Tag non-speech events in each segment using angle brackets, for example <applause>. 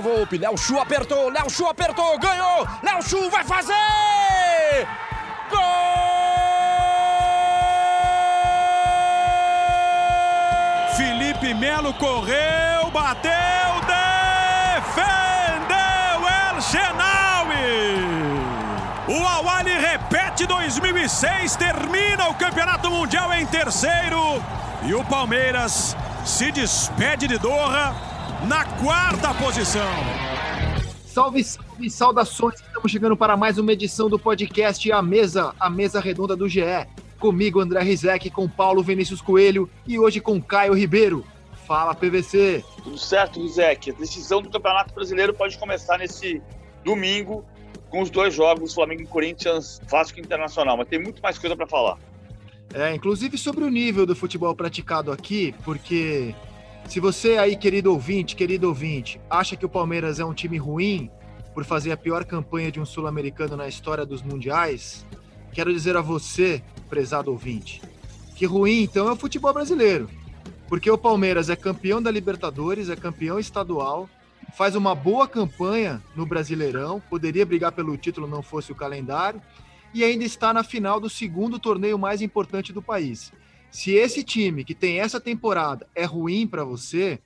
Thiago Volpe, Léo Chu apertou, Léo Chu apertou, ganhou! Léo Chu vai fazer! Gol! Felipe Melo correu, bateu, defendeu El Genaui! O Awali repete 2006, termina o Campeonato Mundial em terceiro e o Palmeiras se despede de Doha na quarta posição. Salve, salve, saudações! Estamos chegando para mais uma edição do podcast A Mesa, a mesa redonda do GE. Comigo, André Rizek, com Paulo Vinícius Coelho e hoje com Caio Ribeiro. Fala, PVC! Tudo certo, Rizek. A decisão do Campeonato Brasileiro pode começar nesse domingo com os dois jogos, Flamengo e Corinthians, Vasco Internacional, mas tem muito mais coisa para falar. É, inclusive sobre o nível do futebol praticado aqui, porque se você aí, querido ouvinte, querido ouvinte, acha que o Palmeiras é um time ruim por fazer a pior campanha de um sul-americano na história dos mundiais, quero dizer a você, prezado ouvinte, que ruim então é o futebol brasileiro. Porque o Palmeiras é campeão da Libertadores, é campeão estadual, faz uma boa campanha no Brasileirão, poderia brigar pelo título não fosse o calendário, e ainda está na final do segundo torneio mais importante do país. Se esse time que tem essa temporada é ruim para você,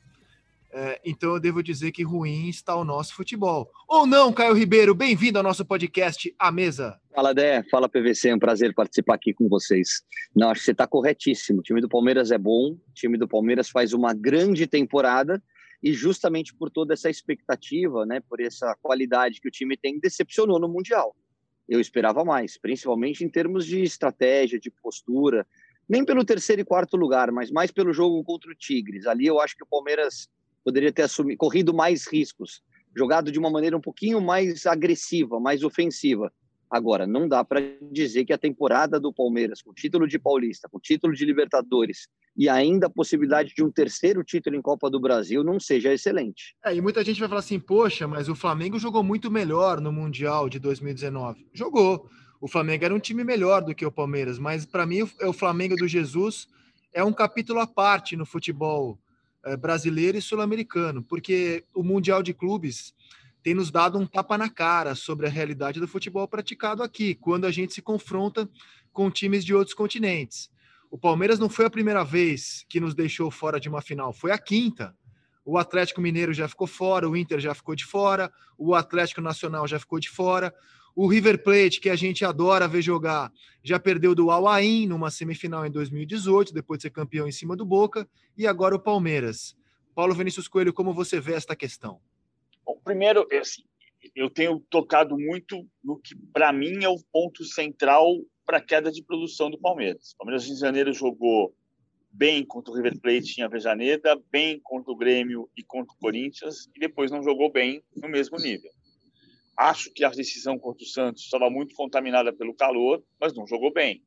é, então eu devo dizer que ruim está o nosso futebol. Ou não, Caio Ribeiro? Bem-vindo ao nosso podcast A Mesa. Fala, Dé. Fala, PVC. É um prazer participar aqui com vocês. Não, acho que você está corretíssimo. O time do Palmeiras é bom, o time do Palmeiras faz uma grande temporada e justamente por toda essa expectativa, né, por essa qualidade que o time tem, decepcionou no Mundial. Eu esperava mais, principalmente em termos de estratégia, de postura, nem pelo terceiro e quarto lugar, mas mais pelo jogo contra o Tigres. Ali eu acho que o Palmeiras poderia ter assumido, corrido mais riscos, jogado de uma maneira um pouquinho mais agressiva, mais ofensiva. Agora, não dá para dizer que a temporada do Palmeiras, com título de Paulista, com título de Libertadores e ainda a possibilidade de um terceiro título em Copa do Brasil, não seja excelente. É, e muita gente vai falar assim: poxa, mas o Flamengo jogou muito melhor no Mundial de 2019. Jogou. O Flamengo era um time melhor do que o Palmeiras, mas para mim o Flamengo do Jesus é um capítulo à parte no futebol brasileiro e sul-americano, porque o Mundial de Clubes tem nos dado um tapa na cara sobre a realidade do futebol praticado aqui, quando a gente se confronta com times de outros continentes. O Palmeiras não foi a primeira vez que nos deixou fora de uma final, foi a quinta. O Atlético Mineiro já ficou fora, o Inter já ficou de fora, o Atlético Nacional já ficou de fora. O River Plate, que a gente adora ver jogar, já perdeu do Al Ain numa semifinal em 2018, depois de ser campeão em cima do Boca, e agora o Palmeiras. Paulo Vinícius Coelho, como você vê esta questão? Bom, primeiro, assim, eu tenho tocado muito no que, para mim, é o ponto central para a queda de produção do Palmeiras. O Palmeiras em janeiro jogou bem contra o River Plate em Avejaneda, bem contra o Grêmio e contra o Corinthians, e depois não jogou bem no mesmo nível. Acho que a decisão contra o Santos estava muito contaminada pelo calor, mas não jogou bem.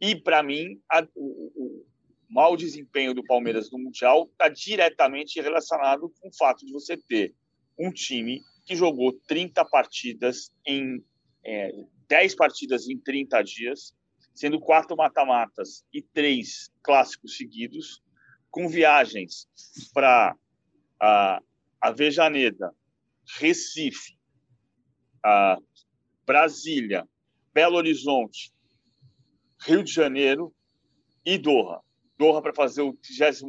E, para mim, a, o, o, mau desempenho do Palmeiras no Mundial está diretamente relacionado com o fato de você ter um time que jogou 30 partidas em é, 10 partidas em 30 dias, sendo quatro mata-matas e três clássicos seguidos, com viagens para a Avejaneda, Recife, a Brasília, Belo Horizonte, Rio de Janeiro e Doha. Doha para fazer o, 30,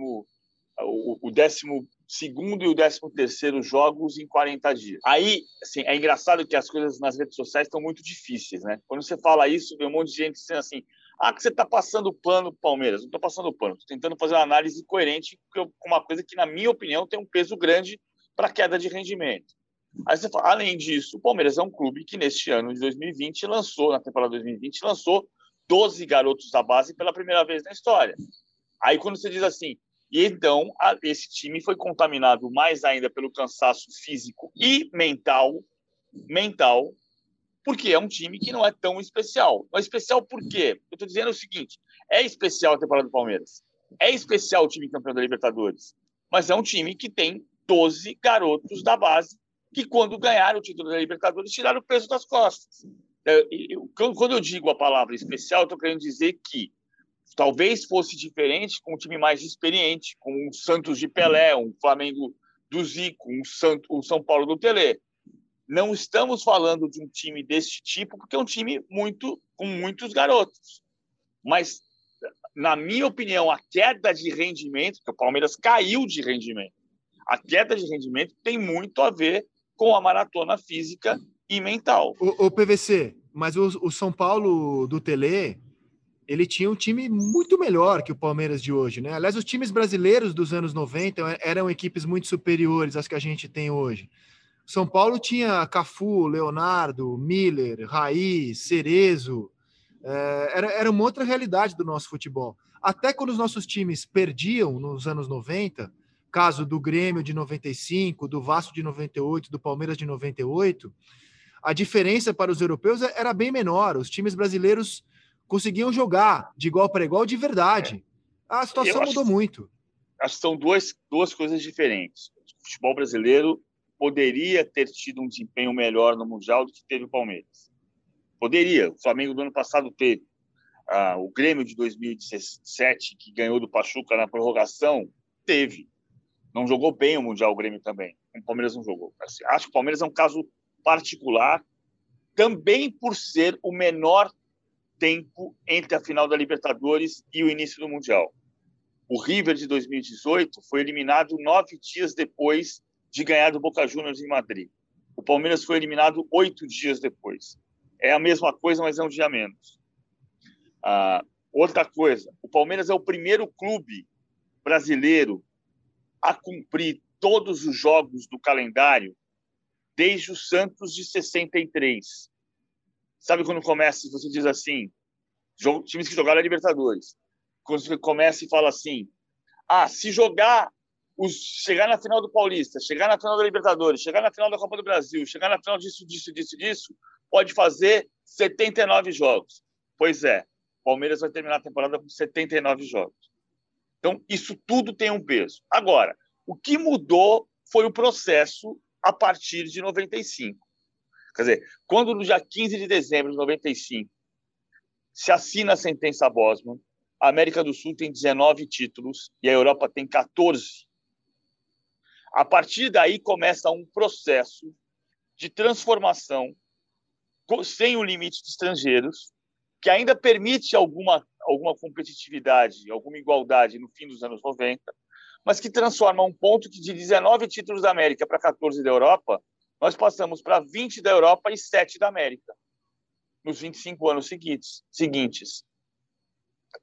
o, o décimo segundo e o décimo terceiro jogos em 40 dias. Aí, assim, é engraçado que as coisas nas redes sociais estão muito difíceis, né? Quando você fala isso, vem um monte de gente dizendo assim, ah, que você está passando pano Palmeiras. Não estou passando pano, estou tentando fazer uma análise coerente com uma coisa que, na minha opinião, tem um peso grande para a queda de rendimento. Aí você fala, além disso, o Palmeiras é um clube que neste ano de 2020 lançou, na temporada 2020, lançou 12 garotos da base pela primeira vez na história. Aí quando você diz assim, E então a, esse time foi contaminado mais ainda pelo cansaço físico e mental, mental, porque é um time que não é tão especial. Não é especial por quê? Eu estou dizendo o seguinte: é especial a temporada do Palmeiras, é especial o time campeão da Libertadores, mas é um time que tem 12 garotos da base que, quando ganharam o título da Libertadores, tiraram o peso das costas. É, quando eu digo a palavra especial, estou querendo dizer que talvez fosse diferente com um time mais experiente, com um Santos de Pelé, um Flamengo do Zico, um, Santo, um São Paulo do Tele. Não estamos falando de um time desse tipo, porque é um time muito com muitos garotos. Mas, na minha opinião, a queda de rendimento, que o Palmeiras caiu de rendimento, a queda de rendimento tem muito a ver com a maratona física e mental. O, o PVC, mas o, o, São Paulo do Tele, ele tinha um time muito melhor que o Palmeiras de hoje, né? Aliás, os times brasileiros dos anos 90 eram equipes muito superiores às que a gente tem hoje. São Paulo tinha Cafu, Leonardo, Miller, Raí, Cerezo. É, era, era uma outra realidade do nosso futebol. Até quando os nossos times perdiam nos anos 90, caso do Grêmio de 95, do Vasco de 98, do Palmeiras de 98, a diferença para os europeus é, era bem menor. Os times brasileiros conseguiam jogar de igual para igual de verdade. A situação acho, mudou muito. Acho que são duas, duas coisas diferentes. O futebol brasileiro poderia ter tido um desempenho melhor no Mundial do que teve o Palmeiras. Poderia. O Flamengo do ano passado teve. Ah, o Grêmio de 2017, que ganhou do Pachuca na prorrogação, teve. Não jogou bem o Mundial o Grêmio também. O Palmeiras não jogou. Assim, acho que o Palmeiras é um caso particular, também por ser o menor tempo entre a final da Libertadores e o início do Mundial. O River de 2018 foi eliminado nove dias depois de ganhar do Boca Juniors em Madrid. O Palmeiras foi eliminado oito dias depois. É a mesma coisa, mas é um dia menos. Ah, outra coisa, o Palmeiras é o primeiro clube brasileiro a cumprir todos os jogos do calendário desde o Santos de 63. Sabe quando começa, você diz assim, times que jogaram a Libertadores, quando você começa e fala assim, ah, se jogar, os, chegar na final do Paulista, chegar na final da Libertadores, chegar na final da Copa do Brasil, chegar na final disso, disso, disso, disso, pode fazer 79 jogos. Pois é, Palmeiras vai terminar a temporada com 79 jogos. Então, isso tudo tem um peso. Agora, o que mudou foi o processo a partir de 95. Quer dizer, quando no dia 15 de dezembro de 95 se assina a sentença Bosman, a América do Sul tem 19 títulos e a Europa tem 14. A partir daí começa um processo de transformação sem o limite de estrangeiros, que ainda permite alguma alguma competitividade, alguma igualdade no fim dos anos 90, mas que transforma um ponto que de 19 títulos da América para 14 da Europa, nós passamos para 20 da Europa e 7 da América nos 25 anos seguintes. seguintes.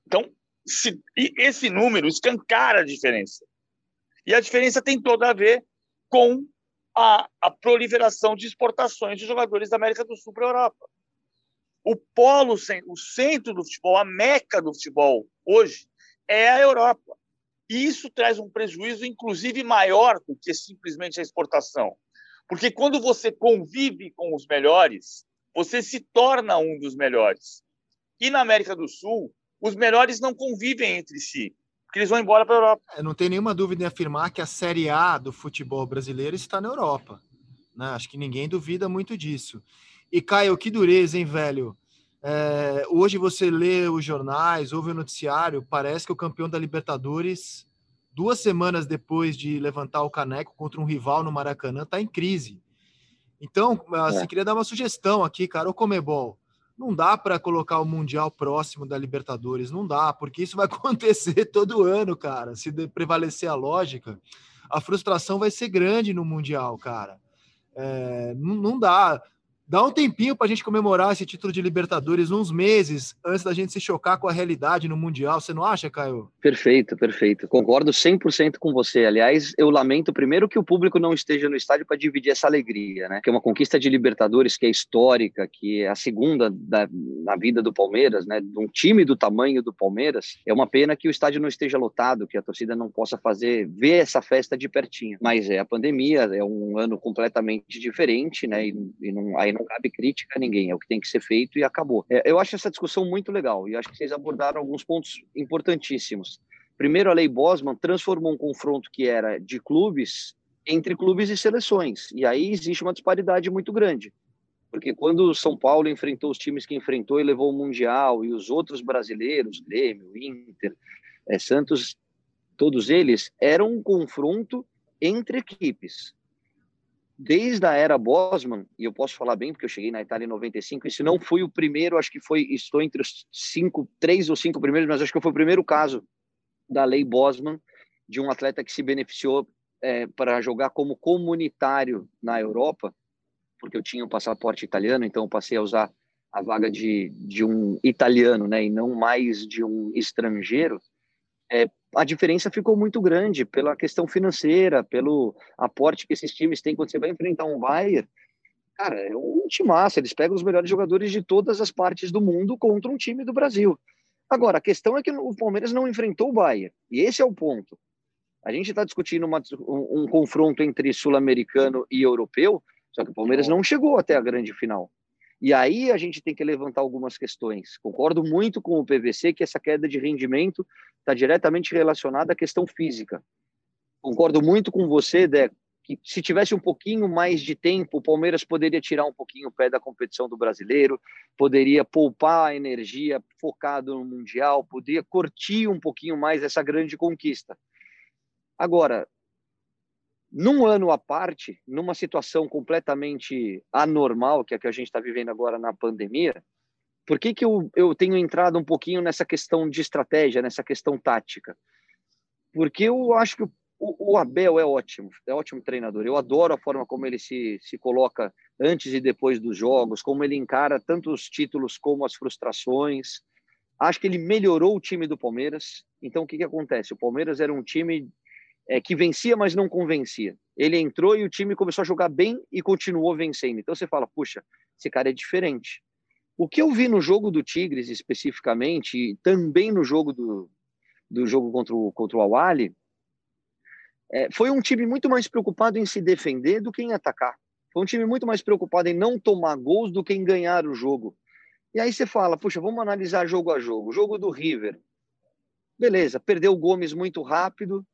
Então, se, esse número escancara a diferença. E a diferença tem toda a ver com a, a proliferação de exportações de jogadores da América do Sul para a Europa. O polo, o centro do futebol, a meca do futebol hoje é a Europa. E isso traz um prejuízo, inclusive, maior do que simplesmente a exportação. Porque quando você convive com os melhores, você se torna um dos melhores. E na América do Sul, os melhores não convivem entre si, porque eles vão embora para a Europa. Eu não tem nenhuma dúvida em afirmar que a Série A do futebol brasileiro está na Europa. Né? Acho que ninguém duvida muito disso. E Caio, que dureza, hein, velho? É, hoje você lê os jornais, ouve o noticiário, parece que o campeão da Libertadores, duas semanas depois de levantar o caneco contra um rival no Maracanã, está em crise. Então, assim, é. queria dar uma sugestão aqui, cara, o Comebol. Não dá para colocar o Mundial próximo da Libertadores, não dá, porque isso vai <laughs> acontecer todo ano, cara. Se prevalecer a lógica, a frustração vai ser grande no Mundial, cara. É, não, não dá Dá um tempinho para a gente comemorar esse título de Libertadores, uns meses antes da gente se chocar com a realidade no Mundial. Você não acha, Caio? Perfeito, perfeito. Concordo 100% com você. Aliás, eu lamento primeiro que o público não esteja no estádio para dividir essa alegria, né? Que é uma conquista de Libertadores que é histórica, que é a segunda da, na vida do Palmeiras, né? De um time do tamanho do Palmeiras. É uma pena que o estádio não esteja lotado, que a torcida não possa fazer, ver essa festa de pertinho. Mas é a pandemia, é um ano completamente diferente, né? E, e não, não cabe crítica a ninguém, é o que tem que ser feito e acabou. É, eu acho essa discussão muito legal e acho que vocês abordaram alguns pontos importantíssimos. Primeiro, a lei Bosman transformou um confronto que era de clubes entre clubes e seleções, e aí existe uma disparidade muito grande. Porque quando o São Paulo enfrentou os times que enfrentou e levou o Mundial, e os outros brasileiros, Grêmio, Inter, é, Santos, todos eles, era um confronto entre equipes desde a era Bosman, e eu posso falar bem porque eu cheguei na Itália em 95, e se não fui o primeiro, acho que foi, estou entre os cinco, três ou cinco primeiros, mas acho que foi o primeiro caso da lei Bosman de um atleta que se beneficiou é, para jogar como comunitário na Europa, porque eu tinha um passaporte italiano, então eu passei a usar a vaga de, de um italiano, né, e não mais de um estrangeiro, é, a diferença ficou muito grande pela questão financeira, pelo aporte que esses times têm quando você vai enfrentar um Bayern. Cara, é um timaço, eles pegam os melhores jogadores de todas as partes do mundo contra um time do Brasil. Agora, a questão é que o Palmeiras não enfrentou o Bayern, e esse é o ponto. A gente está discutindo uma, um, um confronto entre sul-americano e europeu, só que o Palmeiras não chegou até a grande final. E aí a gente tem que levantar algumas questões. Concordo muito com o PVC que essa queda de rendimento está diretamente relacionada à questão física. Concordo muito com você, Dé, que se tivesse um pouquinho mais de tempo, o Palmeiras poderia tirar um pouquinho o pé da competição do brasileiro, poderia poupar a energia focado no Mundial, poderia curtir um pouquinho mais essa grande conquista. Agora, num ano à parte, numa situação completamente anormal, que é a que a gente está vivendo agora na pandemia, por que, que eu, eu tenho entrado um pouquinho nessa questão de estratégia, nessa questão tática? Porque eu acho que o, o, Abel é ótimo, é ótimo treinador. Eu adoro a forma como ele se, se coloca antes e depois dos jogos, como ele encara tanto os títulos como as frustrações. Acho que ele melhorou o time do Palmeiras. Então, o que, que acontece? O Palmeiras era um time é, que vencia, mas não convencia. Ele entrou e o time começou a jogar bem e continuou vencendo. Então você fala, puxa, esse cara é diferente. O que eu vi no jogo do Tigres especificamente, e também no jogo do, do jogo contra o, contra o Awali, é, foi um time muito mais preocupado em se defender do que em atacar. Foi um time muito mais preocupado em não tomar gols do que em ganhar o jogo. E aí você fala, puxa, vamos analisar jogo a jogo. O jogo do River. Beleza, perdeu o Gomes muito rápido,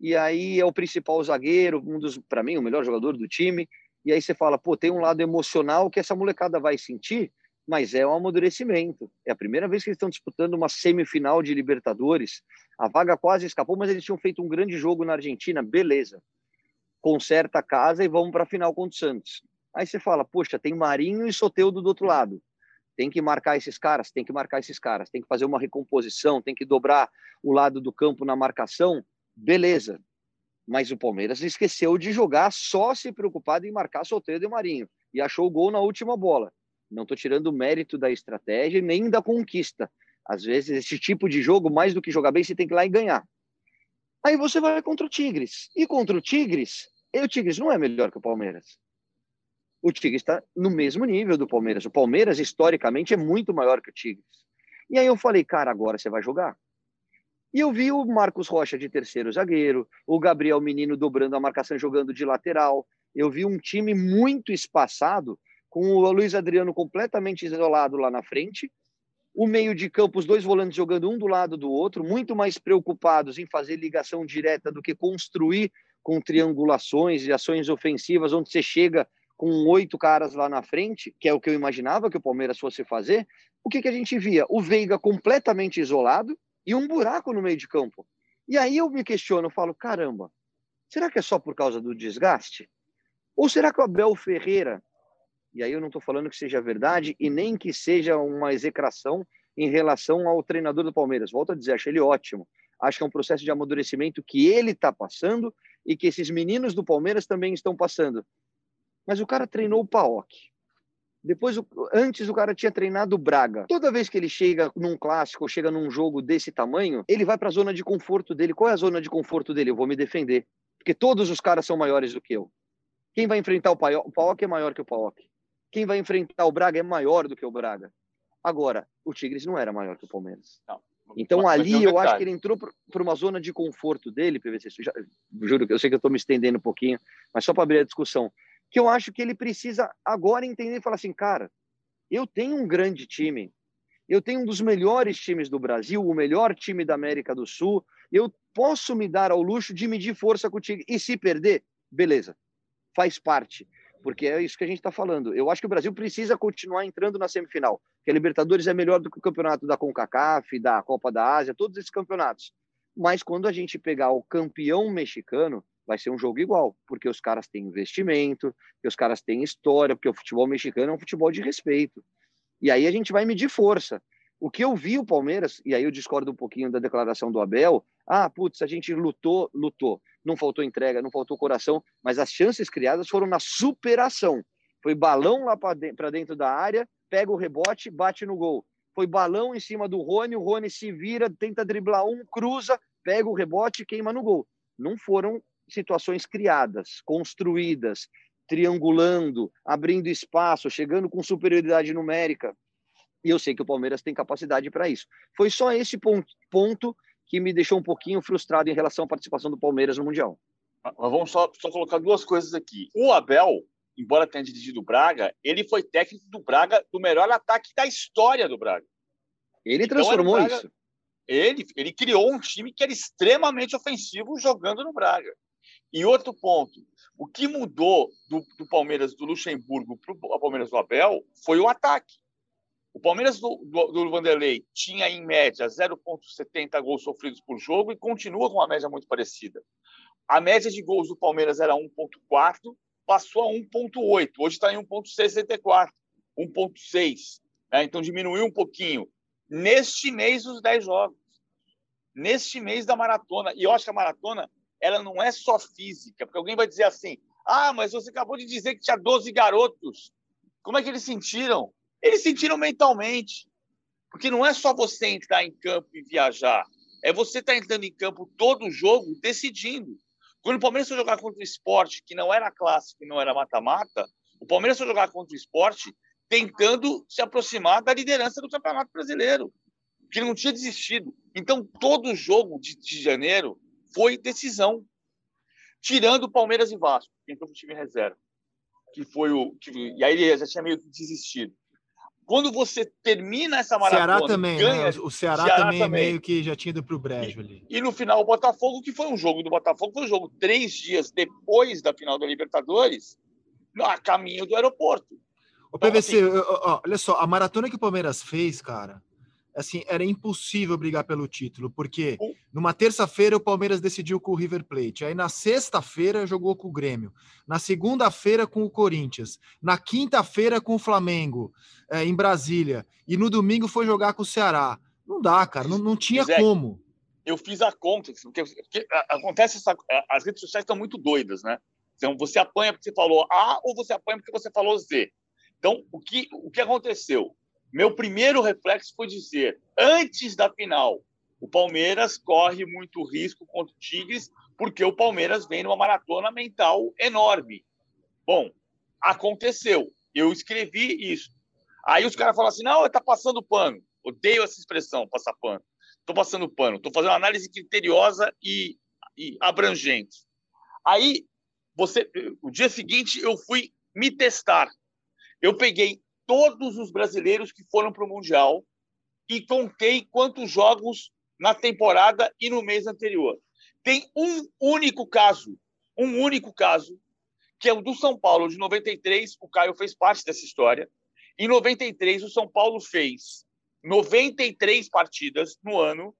e aí é o principal zagueiro, um dos, para mim, o melhor jogador do time. E aí você fala, pô, tem um lado emocional que essa molecada vai sentir, mas é um amadurecimento. É a primeira vez que eles estão disputando uma semifinal de Libertadores. A vaga quase escapou, mas eles tinham feito um grande jogo na Argentina, beleza. Conserta a casa e vamos para a final contra o Santos. Aí você fala, poxa, tem Marinho e Soteudo do outro lado. Tem que marcar esses caras, tem que marcar esses caras, tem que fazer uma recomposição, tem que dobrar o lado do campo na marcação beleza. Mas o Palmeiras esqueceu de jogar só se preocupado em marcar Soteldo e Marinho. E achou o gol na última bola. Não estou tirando o mérito da estratégia nem da conquista. Às vezes, esse tipo de jogo, mais do que jogar bem, você tem que ir lá e ganhar. Aí você vai contra o Tigres. E contra o Tigres, o Tigres não é melhor que o Palmeiras. O Tigres está no mesmo nível do Palmeiras. O Palmeiras, historicamente, é muito maior que o Tigres. E aí eu falei, cara, agora você vai jogar. E eu vi o Marcos Rocha de terceiro zagueiro, o Gabriel Menino dobrando a marcação jogando de lateral. Eu vi um time muito espaçado, com o Luiz Adriano completamente isolado lá na frente, o meio de campo, os dois volantes jogando um do lado do outro, muito mais preocupados em fazer ligação direta do que construir com triangulações e ações ofensivas, onde você chega com oito caras lá na frente, que é o que eu imaginava que o Palmeiras fosse fazer. O que, que a gente via? O Veiga completamente isolado, e um buraco no meio de campo. E aí eu me questiono, eu falo, caramba, será que é só por causa do desgaste? Ou será que o Abel Ferreira, e aí eu não estou falando que seja verdade e nem que seja uma execração em relação ao treinador do Palmeiras. Volto a dizer, acho ele ótimo. Acho que é um processo de amadurecimento que ele está passando e que esses meninos do Palmeiras também estão passando. Mas o cara treinou o Paok. Depois, antes o cara tinha treinado o Braga. Toda vez que ele chega num clássico ou chega num jogo desse tamanho, ele vai para a zona de conforto dele. Qual é a zona de conforto dele? Eu vou me defender. Porque todos os caras são maiores do que eu. Quem vai enfrentar o Paok é maior que o Paok. Quem vai enfrentar o Braga é maior do que o Braga. Agora, o Tigres não era maior que o Palmeiras. Não. Então Mas ali eu acho que ele entrou para uma zona de conforto dele, PVC. Já, juro que eu sei que eu estou me estendendo um pouquinho, mas só para abrir a discussão, que eu acho que ele precisa agora entender e falar assim, cara, eu tenho um grande time, eu tenho um dos melhores times do Brasil, o melhor time da América do Sul, eu posso me dar ao luxo de medir força com o Tigre. E se perder, beleza, faz parte porque é isso que a gente está falando. Eu acho que o Brasil precisa continuar entrando na semifinal, que a Libertadores é melhor do que o campeonato da CONCACAF, da Copa da Ásia, todos esses campeonatos. Mas quando a gente pegar o campeão mexicano, vai ser um jogo igual, porque os caras têm investimento, porque os caras têm história, porque o futebol mexicano é um futebol de respeito. E aí a gente vai medir força. O que eu vi o Palmeiras, e aí eu discordo um pouquinho da declaração do Abel, ah, putz, a gente lutou, lutou não faltou entrega, não faltou coração, mas as chances criadas foram na superação. Foi balão lá para dentro da área, pega o rebote, bate no gol. Foi balão em cima do Rony, o Rony se vira, tenta driblar um, cruza, pega o rebote queima no gol. Não foram situações criadas, construídas, triangulando, abrindo espaço, chegando com superioridade numérica. E eu sei que o Palmeiras tem capacidade para isso. Foi só esse ponto que me deixou um pouquinho frustrado em relação à participação do Palmeiras no Mundial. Mas vamos só, só colocar duas coisas aqui. O Abel, embora tenha dirigido o Braga, ele foi técnico do Braga, do melhor ataque da história do Braga. Ele então, transformou Braga, isso. Ele, ele criou um time que era extremamente ofensivo jogando no Braga. E outro ponto, o que mudou do, do Palmeiras do Luxemburgo para o Palmeiras do Abel foi o ataque. O Palmeiras do, do, do Vanderlei tinha, em média, 0,70 gols sofridos por jogo e continua com uma média muito parecida. A média de gols do Palmeiras era 1,4, passou a 1,8. Hoje está em 1,64, 1,6. Né? Então diminuiu um pouquinho. Neste mês, os 10 jogos. Neste mês da maratona. E eu acho que a maratona ela não é só física, porque alguém vai dizer assim: ah, mas você acabou de dizer que tinha 12 garotos. Como é que eles sentiram? Eles sentiram mentalmente. Porque não é só você entrar em campo e viajar. É você estar tá entrando em campo todo jogo decidindo. Quando o Palmeiras foi jogar contra o esporte, que não era clássico e não era mata-mata, o Palmeiras foi jogar contra o esporte tentando se aproximar da liderança do Campeonato Brasileiro, que não tinha desistido. Então, todo jogo de, de janeiro foi decisão. Tirando o Palmeiras e Vasco, que entrou no time reserva. Que foi o. Que, e aí ele já tinha meio que desistido. Quando você termina essa maratona. Ceará também, né? ganha, né? O Ceará, Ceará também, também, meio que já tinha ido para o brejo ali. E no final, o Botafogo, que foi um jogo do Botafogo, foi um jogo três dias depois da final da Libertadores, a caminho do aeroporto. O PVC, então, assim, olha só, a maratona que o Palmeiras fez, cara, assim, era impossível brigar pelo título, porque numa terça-feira o Palmeiras decidiu com o River Plate, aí na sexta-feira jogou com o Grêmio, na segunda-feira com o Corinthians, na quinta-feira com o Flamengo, é, em Brasília, e no domingo foi jogar com o Ceará. Não dá, cara, não, não tinha Zé, como. Eu fiz a conta, porque, porque acontece essa, as redes sociais estão muito doidas, né? Então, você apanha porque você falou A ou você apanha porque você falou Z. Então, o que, o que aconteceu? Meu primeiro reflexo foi dizer, antes da final, o Palmeiras corre muito risco contra o Tigres, porque o Palmeiras vem numa maratona mental enorme. Bom, aconteceu. Eu escrevi isso. Aí os caras falam assim: não, está passando pano. Odeio essa expressão, passar pano. Estou passando pano. Estou fazendo uma análise criteriosa e, e abrangente. Aí, você, o dia seguinte, eu fui me testar. Eu peguei todos os brasileiros que foram para o Mundial e contei quantos jogos na temporada e no mês anterior. Tem um único caso, um único caso, que é o do São Paulo de 93. O Caio fez parte dessa história. Em 93, o São Paulo fez 93 partidas no ano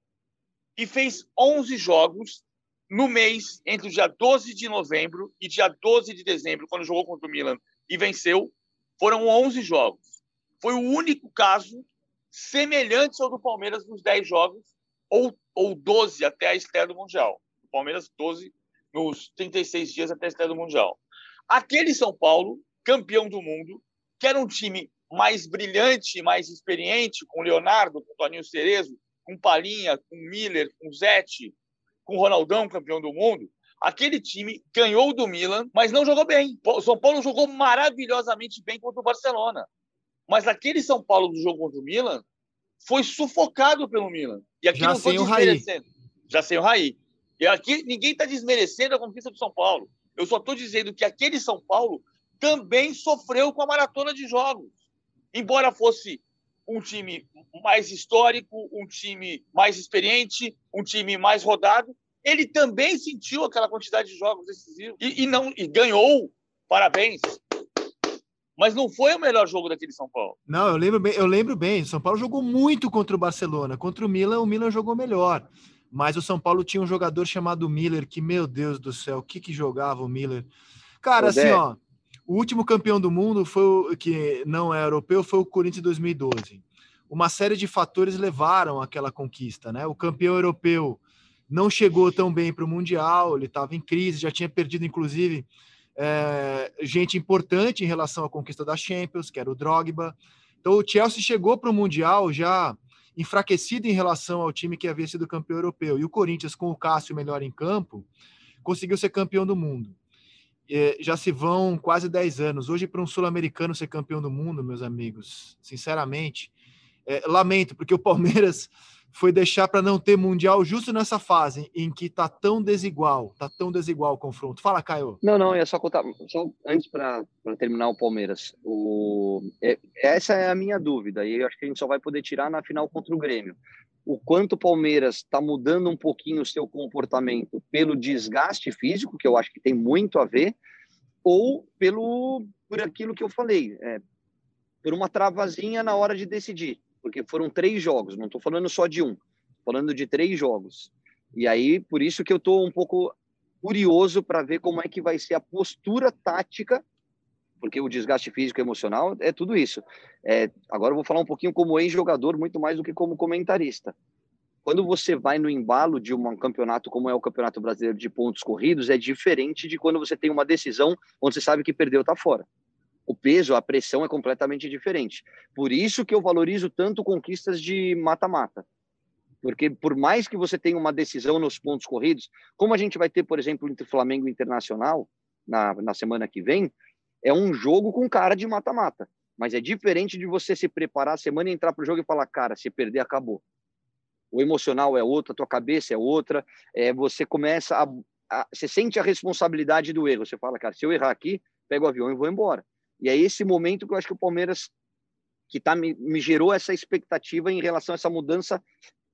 e fez 11 jogos no mês entre o dia 12 de novembro e dia 12 de dezembro, quando jogou contra o Milan e venceu, foram 11 jogos. Foi o único caso semelhante ao do Palmeiras nos 10 jogos, ou, ou 12 até a estreia do Mundial. O Palmeiras, 12 nos 36 dias até a estreia do Mundial. Aquele São Paulo, campeão do mundo, que era um time mais brilhante, mais experiente, com Leonardo, com Toninho Cerezo, com Palinha, com Miller, com Zete, com Ronaldão, campeão do mundo, aquele time ganhou do Milan, mas não jogou bem. O São Paulo jogou maravilhosamente bem contra o Barcelona. Mas aquele São Paulo do jogo contra o Milan foi sufocado pelo Milan. E aqui Já não estou desmerecendo. Já sem o Raí. E aqui ninguém está desmerecendo a conquista do São Paulo. Eu só estou dizendo que aquele São Paulo também sofreu com a maratona de jogos. Embora fosse um time mais histórico, um time mais experiente, um time mais rodado, ele também sentiu aquela quantidade de jogos decisivos e, e não e ganhou. Parabéns. Mas não foi o melhor jogo daquele São Paulo. Não, eu lembro bem, eu lembro bem. São Paulo jogou muito contra o Barcelona. Contra o Milan, o Milan jogou melhor. Mas o São Paulo tinha um jogador chamado Miller, que, meu Deus do céu, o que, que jogava o Miller? Cara, assim, ó, o último campeão do mundo foi o que não é europeu, foi o Corinthians em 2012. Uma série de fatores levaram àquela conquista, né? O campeão europeu não chegou tão bem para o Mundial, ele estava em crise, já tinha perdido, inclusive, é, gente importante em relação à conquista da Champions, que era o Drogba. Então o Chelsea chegou para o Mundial já enfraquecido em relação ao time que havia sido campeão europeu. E o Corinthians, com o Cássio melhor em campo, conseguiu ser campeão do mundo. É, já se vão quase 10 anos. Hoje, para um sul-americano ser campeão do mundo, meus amigos, sinceramente, é, lamento, porque o Palmeiras foi deixar para não ter mundial justo nessa fase em que tá tão desigual, tá tão desigual o confronto. Fala, Caio. Não, não, é só contar, só antes para terminar o Palmeiras. O, é, essa é a minha dúvida, e eu acho que a gente só vai poder tirar na final contra o Grêmio. O quanto o Palmeiras está mudando um pouquinho o seu comportamento pelo desgaste físico, que eu acho que tem muito a ver, ou pelo por aquilo que eu falei, é, por uma travazinha na hora de decidir, porque foram três jogos, não estou falando só de um, falando de três jogos. E aí, por isso que eu estou um pouco curioso para ver como é que vai ser a postura tática, porque o desgaste físico e emocional é tudo isso. É, agora eu vou falar um pouquinho como ex-jogador, muito mais do que como comentarista. Quando você vai no embalo de um campeonato como é o Campeonato Brasileiro de pontos corridos, é diferente de quando você tem uma decisão onde você sabe que perdeu, está fora. O peso, a pressão é completamente diferente. Por isso que eu valorizo tanto conquistas de mata-mata. Porque por mais que você tenha uma decisão nos pontos corridos, como a gente vai ter, por exemplo, entre Flamengo e Internacional na, na semana que vem, é um jogo com cara de mata-mata. Mas é diferente de você se preparar a semana e entrar para o jogo e falar, cara, se perder, acabou. O emocional é outro, a tua cabeça é outra. É, você começa a, a. Você sente a responsabilidade do erro. Você fala, cara, se eu errar aqui, pego o avião e vou embora. E é esse momento que eu acho que o Palmeiras que tá, me, me gerou essa expectativa em relação a essa mudança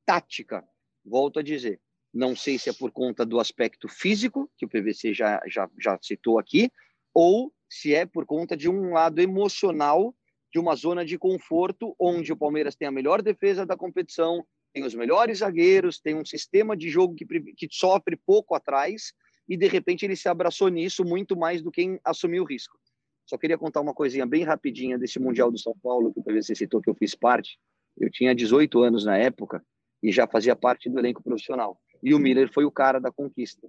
tática. Volto a dizer, não sei se é por conta do aspecto físico, que o PVC já, já, já citou aqui, ou se é por conta de um lado emocional, de uma zona de conforto, onde o Palmeiras tem a melhor defesa da competição, tem os melhores zagueiros, tem um sistema de jogo que, que sofre pouco atrás, e de repente ele se abraçou nisso muito mais do que em assumir o risco. Só queria contar uma coisinha bem rapidinha desse Mundial do São Paulo, que PVC citou que eu fiz parte. Eu tinha 18 anos na época e já fazia parte do elenco profissional. E o Miller foi o cara da conquista.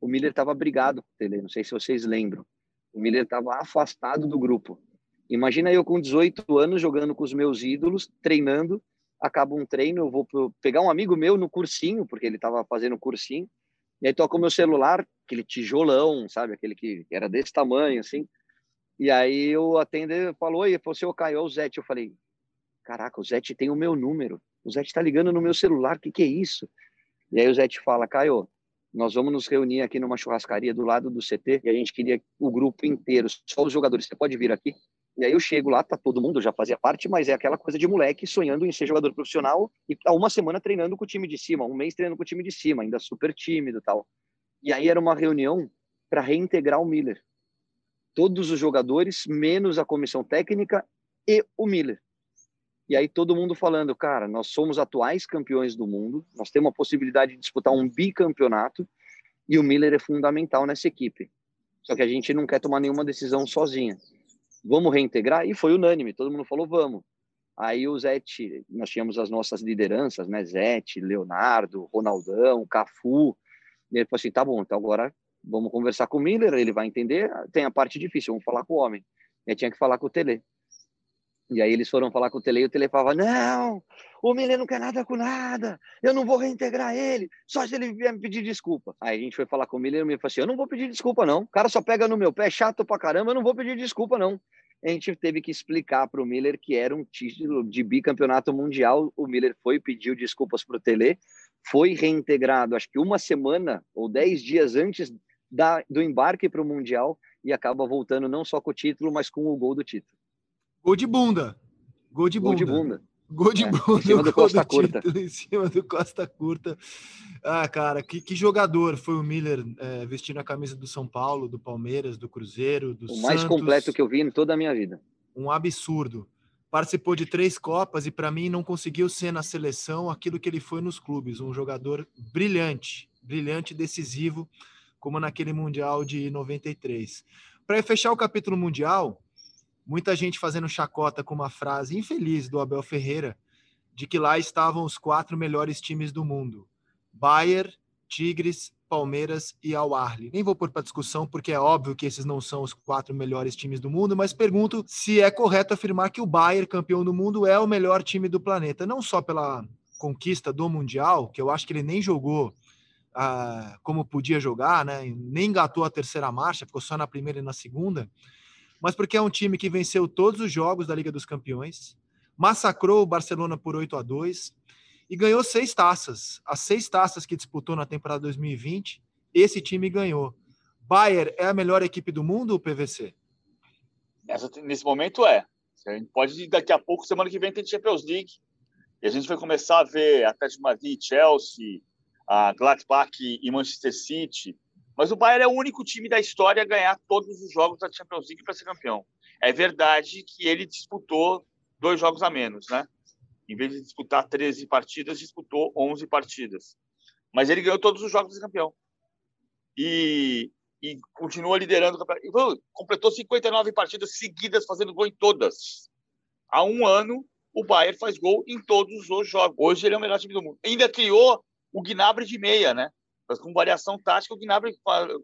O Miller estava brigado com o Tele, não sei se vocês lembram. O Miller estava afastado do grupo. Imagina eu com 18 anos jogando com os meus ídolos, treinando. Acaba um treino, eu vou pegar um amigo meu no cursinho, porque ele estava fazendo cursinho. E aí toca o meu celular, aquele tijolão, sabe? Aquele que era desse tamanho, assim. E aí o atender falou, oi, falou, seu Caio, é o Zete. Eu falei, caraca, o Zete tem o meu número. O Zete está ligando no meu celular, o que, que é isso? E aí o Zete fala, Caio, nós vamos nos reunir aqui numa churrascaria do lado do CT e a gente queria o grupo inteiro, só os jogadores, você pode vir aqui? E aí eu chego lá, tá todo mundo, já fazia parte, mas é aquela coisa de moleque sonhando em ser jogador profissional e há uma semana treinando com o time de cima, um mês treinando com o time de cima, ainda super tímido e tal. E aí era uma reunião para reintegrar o Miller todos os jogadores, menos a comissão técnica e o Miller. E aí todo mundo falando, cara, nós somos atuais campeões do mundo, nós temos a possibilidade de disputar um bicampeonato e o Miller é fundamental nessa equipe. Só que a gente não quer tomar nenhuma decisão sozinha. Vamos reintegrar? E foi unânime, todo mundo falou, vamos. Aí o Zete, nós tínhamos as nossas lideranças, né? Zete, Leonardo, Ronaldão, Cafu. E ele falou assim: tá bom, então agora vamos conversar com o Miller, ele vai entender. Tem a parte difícil, vamos falar com o homem. Eu tinha que falar com o Tele. E aí eles foram falar com o Tele e o Tele falava: Não, o Miller não quer nada com nada, eu não vou reintegrar ele, só se ele vier me pedir desculpa. Aí a gente foi falar com o Miller e o Miller falou assim: Eu não vou pedir desculpa, não. O cara só pega no meu pé, é chato pra caramba, eu não vou pedir desculpa, não. A gente teve que explicar para o Miller que era um título de bicampeonato mundial. O Miller foi pediu desculpas para o Tele, foi reintegrado, acho que uma semana ou dez dias antes da, do embarque para o Mundial e acaba voltando não só com o título, mas com o gol do título. Gol de bunda. Gol de bunda. Gol de bunda. Gol de é, bunda. Em cima do Costa do Curta. Título, em cima do Costa Curta. Ah, cara, que, que jogador foi o Miller é, vestindo a camisa do São Paulo, do Palmeiras, do Cruzeiro, do O mais Santos. completo que eu vi em toda a minha vida. Um absurdo. Participou de três Copas e, para mim, não conseguiu ser na seleção aquilo que ele foi nos clubes. Um jogador brilhante, brilhante, decisivo, como naquele Mundial de 93. Para fechar o capítulo Mundial, muita gente fazendo chacota com uma frase infeliz do Abel Ferreira, de que lá estavam os quatro melhores times do mundo: Bayern, Tigres, Palmeiras e Al Ahly. Nem vou pôr para discussão porque é óbvio que esses não são os quatro melhores times do mundo, mas pergunto se é correto afirmar que o Bayern, campeão do mundo, é o melhor time do planeta, não só pela conquista do mundial, que eu acho que ele nem jogou como podia jogar, né? Nem engatou a terceira marcha, ficou só na primeira e na segunda mas porque é um time que venceu todos os jogos da Liga dos Campeões, massacrou o Barcelona por 8 a 2 e ganhou seis taças. As seis taças que disputou na temporada 2020, esse time ganhou. Bayern é a melhor equipe do mundo, o PVC? Essa, nesse momento é. A gente pode, daqui a pouco, semana que vem, tem Champions League. E a gente vai começar a ver Atlético Madrid, Chelsea, a Gladbach e Manchester City. Mas o Bayern é o único time da história a ganhar todos os jogos da Champions League para ser campeão. É verdade que ele disputou dois jogos a menos, né? Em vez de disputar 13 partidas, disputou 11 partidas. Mas ele ganhou todos os jogos de campeão. E, e continua liderando o campeonato. Completou 59 partidas seguidas, fazendo gol em todas. Há um ano, o Bayern faz gol em todos os jogos. Hoje ele é o melhor time do mundo. Ainda criou o Gnabry de meia, né? Mas com variação tática, o Gnabry,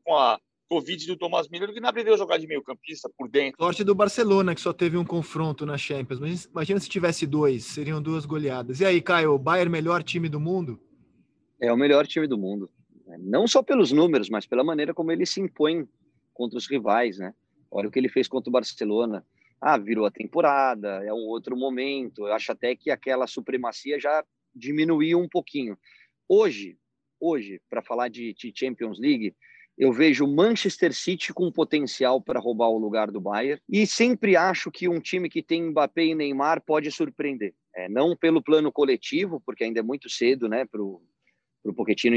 com a Covid do Thomas Miller, o Gnabry veio jogar de meio campista por dentro. Sorte do Barcelona, que só teve um confronto na Champions. Mas imagina se tivesse dois, seriam duas goleadas. E aí, Caio, o Bayern melhor time do mundo? É o melhor time do mundo. Não só pelos números, mas pela maneira como ele se impõe contra os rivais, né? Olha o que ele fez contra o Barcelona. Ah, virou a temporada, é um outro momento. Eu acho até que aquela supremacia já diminuiu um pouquinho. Hoje, hoje, para falar de, de, Champions League, eu vejo Manchester City com potencial para roubar o lugar do Bayern e sempre acho que um time que tem Mbappé e Neymar pode surpreender. É, não pelo plano coletivo, porque ainda é muito cedo, né, para o Pochettino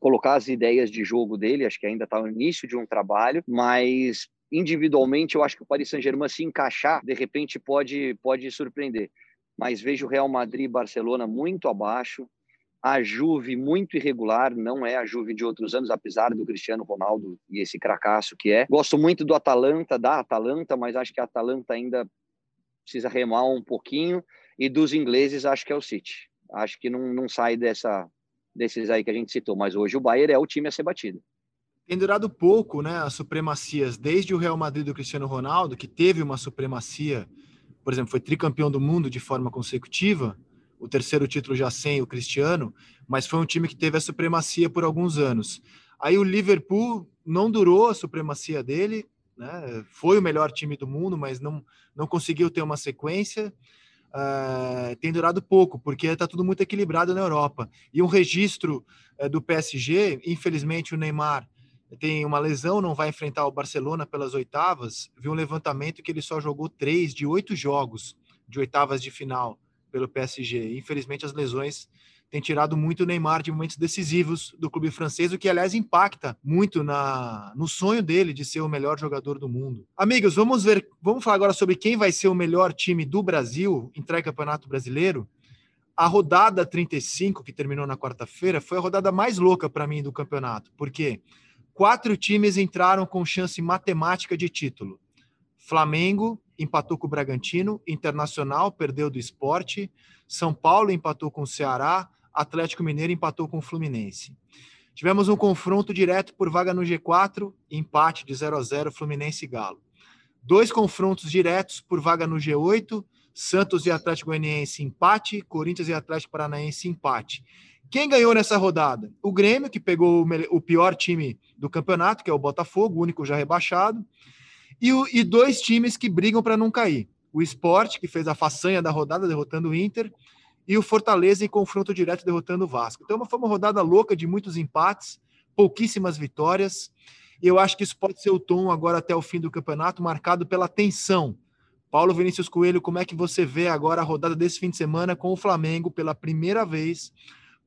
colocar as ideias de jogo dele, acho que ainda está no início de um trabalho, mas individualmente eu acho que o Paris Saint-Germain se encaixar, de repente pode pode surpreender. Mas vejo Real Madrid e Barcelona muito abaixo, a Juve muito irregular, não é a Juve de outros anos, apesar do Cristiano Ronaldo e esse cracaço que é. Gosto muito do Atalanta, da Atalanta, mas acho que a Atalanta ainda precisa remar um pouquinho. E dos ingleses, acho que é o City. Acho que não, não sai dessa, desses aí que a gente citou, mas hoje o Bayern é o time a ser batido. Tem durado pouco, né, as supremacias, desde o Real Madrid do Cristiano Ronaldo, que teve uma supremacia, por exemplo, foi tricampeão do mundo de forma consecutiva, o terceiro título já sem o Cristiano, mas foi um time que teve a supremacia por alguns anos. Aí o Liverpool não durou a supremacia dele, né? foi o melhor time do mundo, mas não, não conseguiu ter uma sequência. Uh, tem durado pouco, porque está tudo muito equilibrado na Europa. E um registro uh, do PSG, infelizmente o Neymar tem uma lesão, não vai enfrentar o Barcelona pelas oitavas. Vi um levantamento que ele só jogou três de oito jogos de oitavas de final pelo PSG. Infelizmente, as lesões têm tirado muito o Neymar de momentos decisivos do clube francês, o que, aliás, impacta muito na, no sonho dele de ser o melhor jogador do mundo. Amigos, vamos ver, vamos falar agora sobre quem vai ser o melhor time do Brasil em campeonato brasileiro. A rodada 35, que terminou na quarta-feira, foi a rodada mais louca para mim do campeonato, porque quatro times entraram com chance matemática de título. Flamengo, empatou com o Bragantino, Internacional perdeu do Esporte, São Paulo empatou com o Ceará, Atlético Mineiro empatou com o Fluminense. Tivemos um confronto direto por vaga no G4, empate de 0 a 0 Fluminense e Galo. Dois confrontos diretos por vaga no G8, Santos e Atlético Goianiense empate, Corinthians e Atlético Paranaense empate. Quem ganhou nessa rodada? O Grêmio, que pegou o pior time do campeonato, que é o Botafogo, o único já rebaixado, e, o, e dois times que brigam para não cair. O Sport, que fez a façanha da rodada, derrotando o Inter, e o Fortaleza em confronto direto, derrotando o Vasco. Então, foi uma rodada louca de muitos empates, pouquíssimas vitórias. E eu acho que isso pode ser o tom agora até o fim do campeonato, marcado pela tensão. Paulo Vinícius Coelho, como é que você vê agora a rodada desse fim de semana com o Flamengo pela primeira vez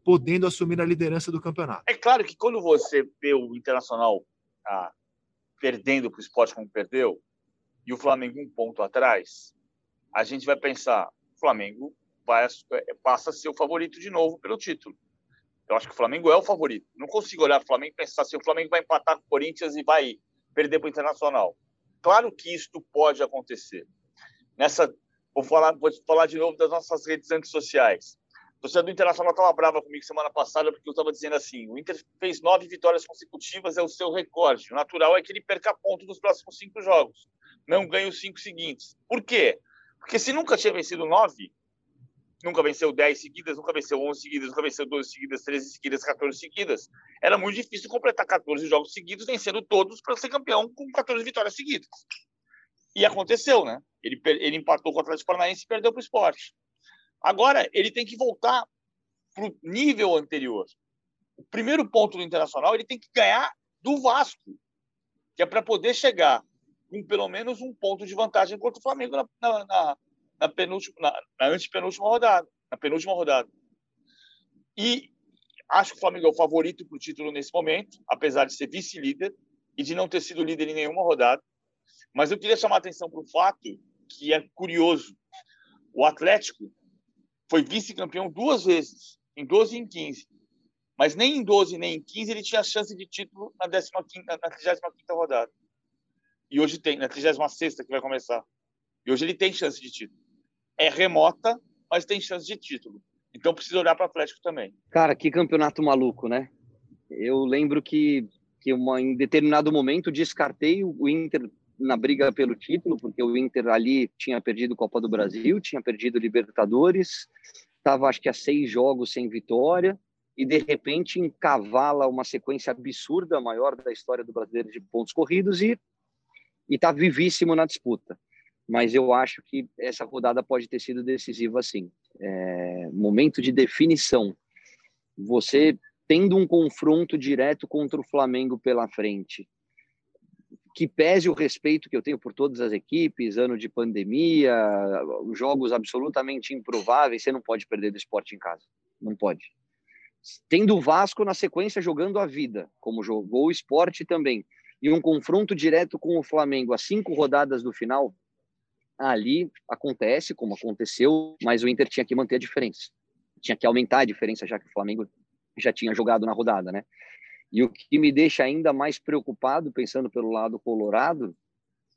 podendo assumir a liderança do campeonato? É claro que quando você vê o Internacional perdendo para o esporte como perdeu e o Flamengo um ponto atrás, a gente vai pensar: o Flamengo vai, passa a ser o favorito de novo pelo título. Eu acho que o Flamengo é o favorito. Não consigo olhar o Flamengo e pensar se assim, o Flamengo vai empatar com o Corinthians e vai perder para o Internacional. Claro que isto pode acontecer. Nessa, vou falar, vou falar de novo das nossas redes antissociais. Torcida do Internacional estava brava comigo semana passada porque eu estava dizendo assim: o Inter fez nove vitórias consecutivas, é o seu recorde. O natural é que ele perca ponto nos próximos cinco jogos, não ganhe os cinco seguintes. Por quê? Porque se nunca tinha vencido nove, nunca venceu 10 seguidas, nunca venceu 11 seguidas, nunca venceu 12 seguidas, 13 seguidas, 14 seguidas. Era muito difícil completar 14 jogos seguidos, vencendo todos para ser campeão com 14 vitórias seguidas. E aconteceu, né? Ele, ele empatou com o Atlético Paranaense e perdeu para o esporte. Agora, ele tem que voltar para o nível anterior. O primeiro ponto do Internacional, ele tem que ganhar do Vasco, que é para poder chegar com pelo menos um ponto de vantagem contra o Flamengo na, na, na, na, penúltima, na, na antepenúltima rodada, na penúltima rodada. E acho que o Flamengo é o favorito para o título nesse momento, apesar de ser vice-líder e de não ter sido líder em nenhuma rodada. Mas eu queria chamar a atenção para o fato que é curioso. O Atlético foi vice-campeão duas vezes, em 12 e em 15. Mas nem em 12 nem em 15 ele tinha chance de título na, 15, na 35 rodada. E hoje tem, na 36 que vai começar. E hoje ele tem chance de título é remota, mas tem chance de título. Então precisa olhar para o Atlético também. Cara, que campeonato maluco, né? Eu lembro que, que uma, em determinado momento descartei o Inter na briga pelo título, porque o Inter ali tinha perdido Copa do Brasil, tinha perdido Libertadores, estava acho que a seis jogos sem vitória, e de repente encavala uma sequência absurda, maior da história do brasileiro de pontos corridos, e está vivíssimo na disputa mas eu acho que essa rodada pode ter sido decisiva sim. É, momento de definição. Você tendo um confronto direto contra o Flamengo pela frente, que pese o respeito que eu tenho por todas as equipes, ano de pandemia, jogos absolutamente improváveis, você não pode perder do esporte em casa. Não pode. Tendo o Vasco na sequência jogando a vida, como jogou o esporte também, e um confronto direto com o Flamengo a cinco rodadas do final, ali acontece, como aconteceu, mas o Inter tinha que manter a diferença. Tinha que aumentar a diferença, já que o Flamengo já tinha jogado na rodada, né? E o que me deixa ainda mais preocupado, pensando pelo lado colorado,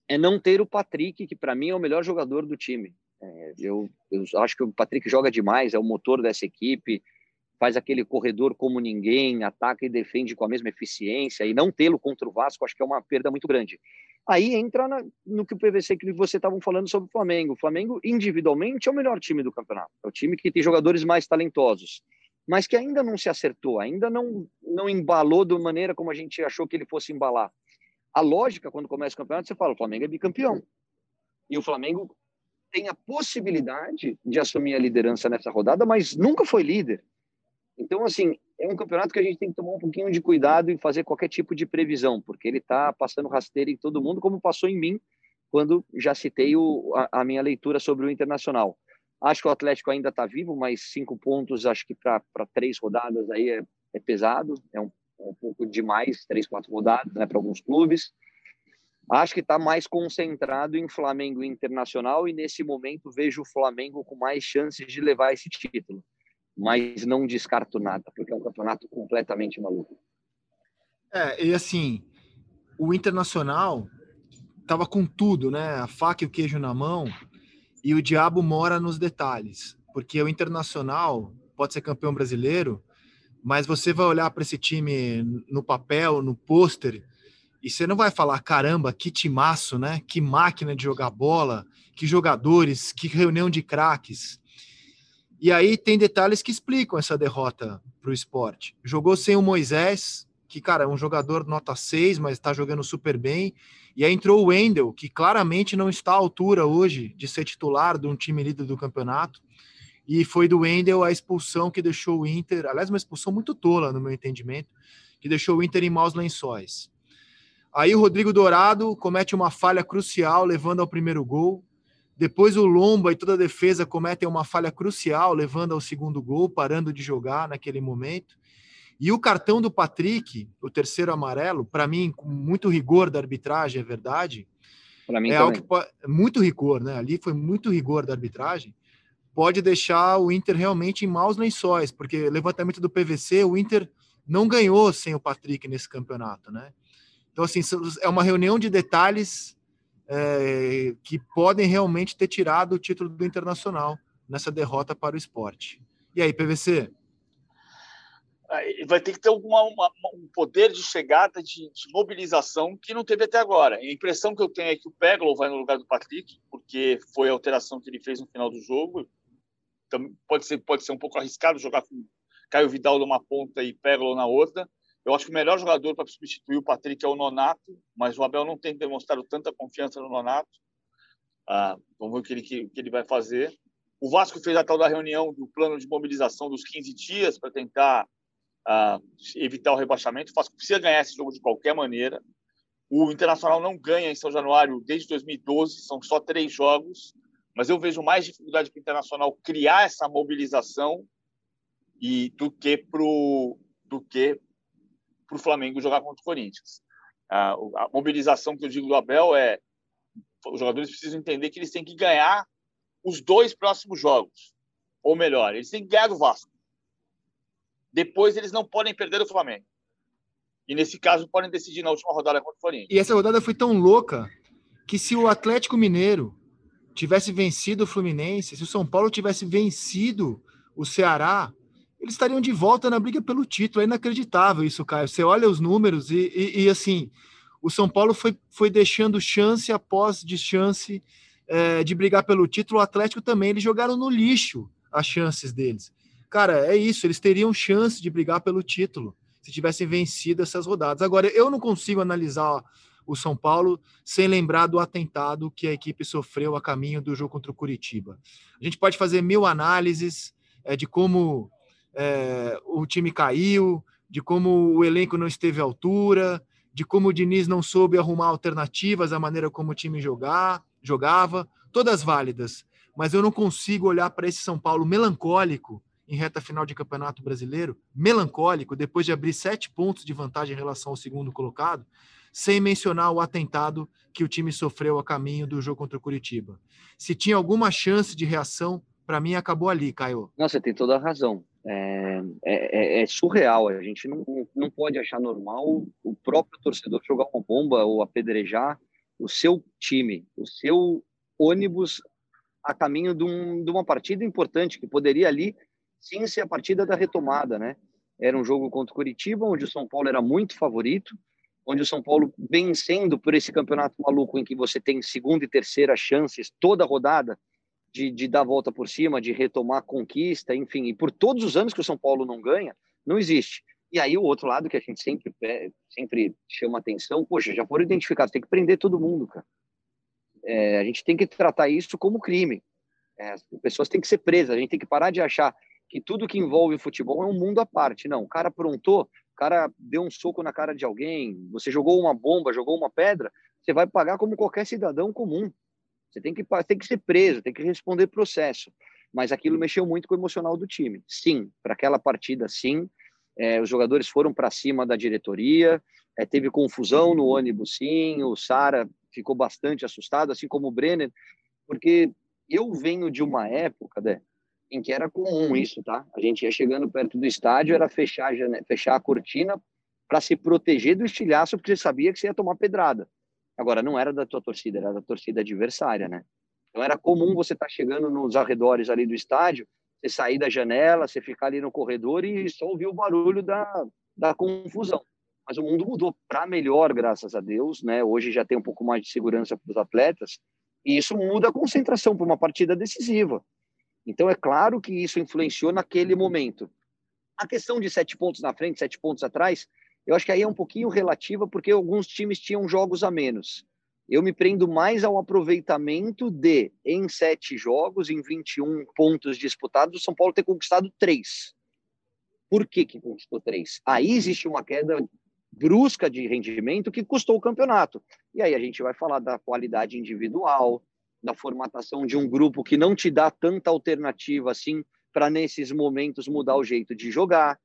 é não ter o Patrick, que para mim é o melhor jogador do time. É, eu, eu acho que o Patrick joga demais, é o motor dessa equipe, faz aquele corredor como ninguém, ataca e defende com a mesma eficiência, e não tê-lo contra o Vasco, acho que é uma perda muito grande. Aí entra na, no que o PVC que você estavam falando sobre o Flamengo. O Flamengo, individualmente, é o melhor time do campeonato. É o time que tem jogadores mais talentosos, mas que ainda não se acertou, ainda não, não embalou da maneira como a gente achou que ele fosse embalar. A lógica, quando começa o campeonato, você fala: o Flamengo é bicampeão. E o Flamengo tem a possibilidade de assumir a liderança nessa rodada, mas nunca foi líder. Então, assim, é um campeonato que a gente tem que tomar um pouquinho de cuidado em fazer qualquer tipo de previsão, porque ele está passando rasteiro em todo mundo, como passou em mim quando já citei o, a, a minha leitura sobre o Internacional. Acho que o Atlético ainda está vivo, mas cinco pontos, acho que para três rodadas aí é, é pesado, é um, é um, pouco demais, três, quatro rodadas né, para alguns clubes. Acho que está mais concentrado em Flamengo Internacional e nesse momento vejo o Flamengo com mais chances de levar esse título mas não descarto nada, porque é um campeonato completamente maluco. É, e assim, o Internacional tava com tudo, né? A faca e o queijo na mão, e o diabo mora nos detalhes, porque o Internacional pode ser campeão brasileiro, mas você vai olhar para esse time no papel, no pôster, E você não vai falar, caramba, que timaço, né? Que máquina de jogar bola, que jogadores, que reunião de craques. E aí tem detalhes que explicam essa derrota para o esporte. Jogou sem o Moisés, que, cara, é um jogador nota 6, mas está jogando super bem. E aí entrou o Wendel, que claramente não está à altura hoje de ser titular de um time líder do campeonato. E foi do Wendel a expulsão que deixou o Inter, aliás, uma expulsão muito tola, no meu entendimento, que deixou o Inter em maus lençóis. Aí o Rodrigo Dourado comete uma falha crucial, levando ao primeiro gol. Depois o Lomba e toda a defesa cometem uma falha crucial, levando ao segundo gol, parando de jogar naquele momento. E o cartão do Patrick, o terceiro amarelo, para mim, com muito rigor da arbitragem, é verdade. Para mim é também. algo que muito rigor, né? Ali foi muito rigor da arbitragem. Pode deixar o Inter realmente em maus lençóis, porque levantamento do PVC, o Inter não ganhou sem o Patrick nesse campeonato, né? Então, assim, é uma reunião de detalhes é, que podem realmente ter tirado o título do Internacional nessa derrota para o esporte. E aí, PVC? Vai ter que ter alguma, uma, um poder de chegada, de, de, mobilização que não teve até agora. A impressão que eu tenho é que o Peglo vai no lugar do Patrick, porque foi a alteração que ele fez no final do jogo. Então, pode ser, pode ser um pouco arriscado jogar com Caio Vidal numa ponta e Peglo na outra. Eu acho que o melhor jogador para substituir o Patrick é o Nonato, mas o Abel não tem demonstrado tanta confiança no Nonato. Ah, vamos ver o que ele, que, que ele vai fazer. O Vasco fez a tal da reunião do plano de mobilização dos 15 dias para tentar uh, evitar o rebaixamento. O Vasco precisa ganhar esse jogo de qualquer maneira. O Internacional não ganha em São Januário desde 2012, são só três jogos, mas eu vejo mais dificuldade para o Internacional criar essa mobilização e do que para o do que o Flamengo jogar contra o Corinthians. Uh, a mobilização que eu digo do Abel é os jogadores precisam entender que eles têm que ganhar os dois próximos jogos, ou melhor, eles têm que ganhar do Vasco. Depois eles não podem perder o Flamengo. E nesse caso podem decidir na última rodada contra o Flamengo. E essa rodada foi tão louca que se o Atlético Mineiro tivesse vencido o Fluminense, se o São Paulo tivesse vencido o Ceará, eles estariam de volta na briga pelo título. É inacreditável isso, Caio. Você olha os números e, e, e assim, o São Paulo foi, foi deixando chance após de chance é, de brigar pelo título. O Atlético também, eles jogaram no lixo as chances deles. Cara, é isso, eles teriam chance de brigar pelo título se tivessem vencido essas rodadas. Agora, eu não consigo analisar o São Paulo sem lembrar do atentado que a equipe sofreu a caminho do jogo contra o Curitiba. A gente pode fazer mil análises é, de como é, o time caiu, de como o elenco não esteve à altura, de como o Diniz não soube arrumar alternativas à maneira como o time jogar, jogava, todas válidas. Mas eu não consigo olhar para esse São Paulo melancólico em reta final de campeonato brasileiro, melancólico, depois de abrir sete pontos de vantagem em relação ao segundo colocado, sem mencionar o atentado que o time sofreu a caminho do jogo contra o Curitiba. Se tinha alguma chance de reação, para mim acabou ali, Caio. Você tem toda a razão. É, é, é, é, surreal. A gente não, não pode achar normal o próprio torcedor jogar uma bomba ou apedrejar o seu time, o seu ônibus a caminho de, um, de uma partida importante que poderia ali sim ser a partida da retomada, né? Era um jogo contra o Curitiba, onde o São Paulo era muito favorito, onde o São Paulo vencendo por esse campeonato maluco em que você tem segunda e terceira chances toda rodada de, de dar a volta por cima, de retomar conquista, enfim, e por todos os anos que o São Paulo não ganha, não existe. E aí o outro lado que a gente sempre sempre chama atenção, poxa, já foram identificados, tem que prender todo mundo, cara. É, a gente tem que tratar isso como crime. É, as pessoas têm que ser presas, a gente tem que parar de achar que tudo que envolve futebol é um mundo à parte. Não, o cara aprontou, o cara deu um soco na cara de alguém, você jogou uma bomba, jogou uma pedra, você vai pagar como qualquer cidadão comum. Você tem que, tem que ser preso, tem que responder processo. Mas aquilo mexeu muito com o emocional do time. Sim, para aquela partida, sim. É, os jogadores foram para cima da diretoria, é, teve confusão no ônibus, sim. O Sara ficou bastante assustado, assim como o Brenner, porque eu venho de uma época, né, em que era comum isso, tá? A gente ia chegando perto do estádio, era fechar a, janela, fechar a cortina para se proteger do estilhaço, porque você sabia que você ia tomar pedrada. Agora, não era da tua torcida, era da torcida adversária, né? Então era comum você estar tá chegando nos arredores ali do estádio, você sair da janela, você ficar ali no corredor e só ouvir o barulho da, da confusão. mas o mundo mudou para melhor, graças a Deus, né? Hoje já tem um pouco mais de segurança para os atletas, e isso muda a concentração para uma partida decisiva. Então, é claro que isso influenciou naquele momento. A questão de sete pontos na frente, sete pontos atrás, eu acho que aí é um pouquinho relativa, porque alguns times tinham jogos a menos. Eu me prendo mais ao aproveitamento de, em sete jogos, em 21 pontos disputados, o São Paulo ter conquistado três. Por que, que conquistou três? Aí existe uma queda brusca de rendimento que custou o campeonato. E aí a gente vai falar da qualidade individual, da formatação de um grupo que não te dá tanta alternativa assim para nesses momentos mudar o jeito de jogar.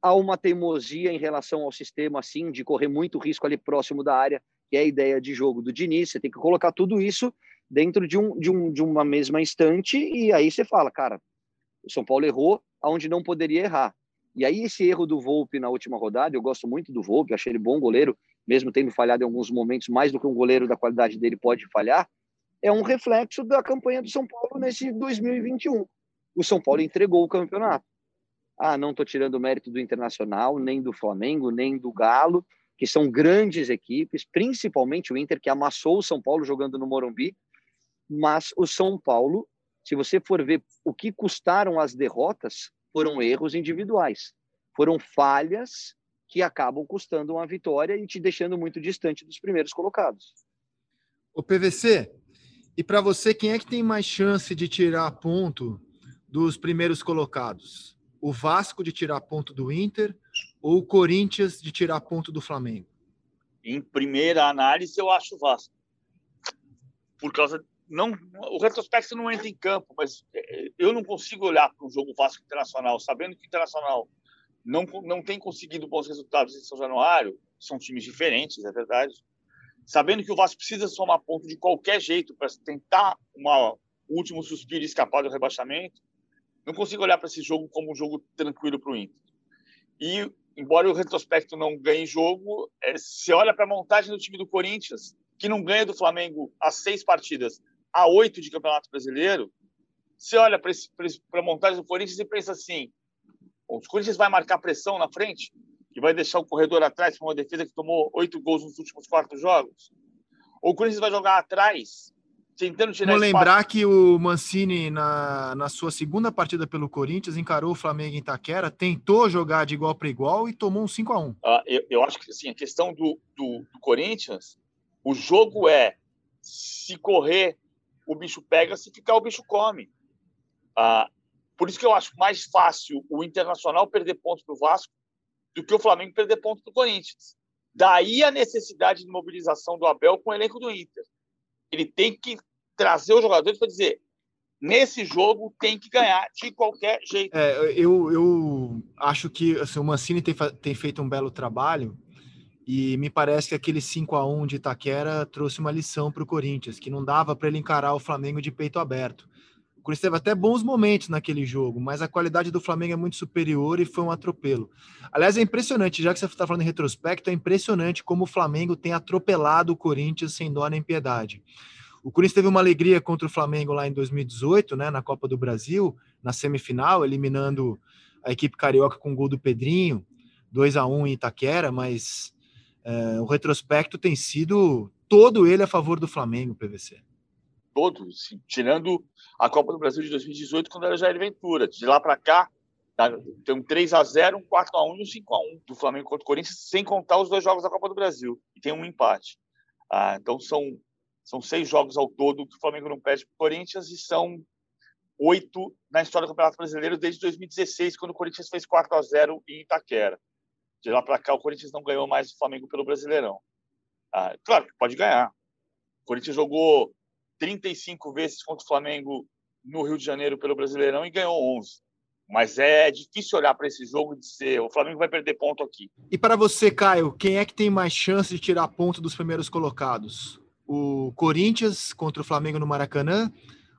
Há uma teimosia em relação ao sistema assim de correr muito risco ali próximo da área, que é a ideia de jogo do Diniz. Você tem que colocar tudo isso dentro de, um, de, um, de uma mesma instante e aí você fala, cara, o São Paulo errou aonde não poderia errar. E aí esse erro do Volpe na última rodada, eu gosto muito do Volpe, achei ele bom goleiro, mesmo tendo falhado em alguns momentos mais do que um goleiro da qualidade dele pode falhar, é um reflexo da campanha do São Paulo nesse 2021. O São Paulo entregou o campeonato. Ah, não estou tirando o mérito do Internacional, nem do Flamengo, nem do Galo, que são grandes equipes, principalmente o Inter, que amassou o São Paulo jogando no Morumbi. Mas o São Paulo, se você for ver o que custaram as derrotas, foram erros individuais, foram falhas que acabam custando uma vitória e te deixando muito distante dos primeiros colocados. O PVC, e para você, quem é que tem mais chance de tirar ponto dos primeiros colocados? O Vasco de tirar ponto do Inter ou o Corinthians de tirar ponto do Flamengo? Em primeira análise, eu acho o Vasco. Por causa não, o retrospecto não entra em campo, mas é, eu não consigo olhar para um jogo Vasco Internacional, sabendo que o Internacional não, não tem conseguido bons resultados em São Januário, são times diferentes, é verdade. Sabendo que o Vasco precisa somar ponto de qualquer jeito para tentar uma, um último suspiro e escapar do rebaixamento, não consigo olhar para esse jogo como um jogo tranquilo para o Inter. E, embora o retrospecto não ganhe jogo, é, se olha para a montagem do time do Corinthians, que não ganha do Flamengo as seis partidas, a oito de Campeonato Brasileiro, você olha para a montagem do Corinthians e pensa assim: o Corinthians vai marcar pressão na frente e vai deixar o corredor atrás para uma defesa que tomou oito gols nos últimos quatro jogos? Ou o Corinthians vai jogar atrás, tentando tirar Vamos lembrar que o Mancini, na, na sua segunda partida pelo Corinthians, encarou o Flamengo em Itaquera, tentou jogar de igual para igual e tomou um 5 a 1 ah, eu, eu, acho que assim, a questão do, do, do Corinthians, o jogo é se correr o bicho pega, se ficar, o bicho come. Ah, por isso que eu acho mais fácil o Internacional perder pontos para o Vasco do que o Flamengo perder pontos para o Corinthians. Daí a necessidade de mobilização do Abel com o elenco do Inter. Ele tem que trazer os jogadores para dizer: nesse jogo tem que ganhar de qualquer jeito. É, eu, eu acho que assim, o Mancini tem, tem feito um belo trabalho e me parece que aquele 5 a 1 de Itaquera trouxe uma lição para o Corinthians, que não dava para ele encarar o Flamengo de peito aberto. Corinthians teve até bons momentos naquele jogo, mas a qualidade do Flamengo é muito superior e foi um atropelo. Aliás, é impressionante, já que você está falando em retrospecto, é impressionante como o Flamengo tem atropelado o Corinthians sem dó nem piedade. O Corinthians teve uma alegria contra o Flamengo lá em 2018, né, na Copa do Brasil, na semifinal, eliminando a equipe carioca com o gol do Pedrinho, 2 a 1 em Itaquera, mas é, o retrospecto tem sido todo ele a favor do Flamengo, PVC. Todo, sim. tirando a Copa do Brasil de 2018, quando era Jair Ventura. De lá para cá, tá, tem um 3 a 0 um 4 a 1 e um 5 a 1 do Flamengo contra o Corinthians, sem contar os dois jogos da Copa do Brasil. E tem um empate. Ah, então são, são seis jogos ao todo que o Flamengo não perde para o Corinthians e são oito na história do Campeonato Brasileiro desde 2016, quando o Corinthians fez 4 a 0 em Itaquera. De lá para cá, o Corinthians não ganhou mais o Flamengo pelo Brasileirão. Ah, claro que pode ganhar. O Corinthians jogou 35 vezes contra o Flamengo no Rio de Janeiro pelo Brasileirão e ganhou 11. Mas é difícil olhar para esse jogo e dizer o Flamengo vai perder ponto aqui. E para você, Caio, quem é que tem mais chance de tirar ponto dos primeiros colocados? O Corinthians contra o Flamengo no Maracanã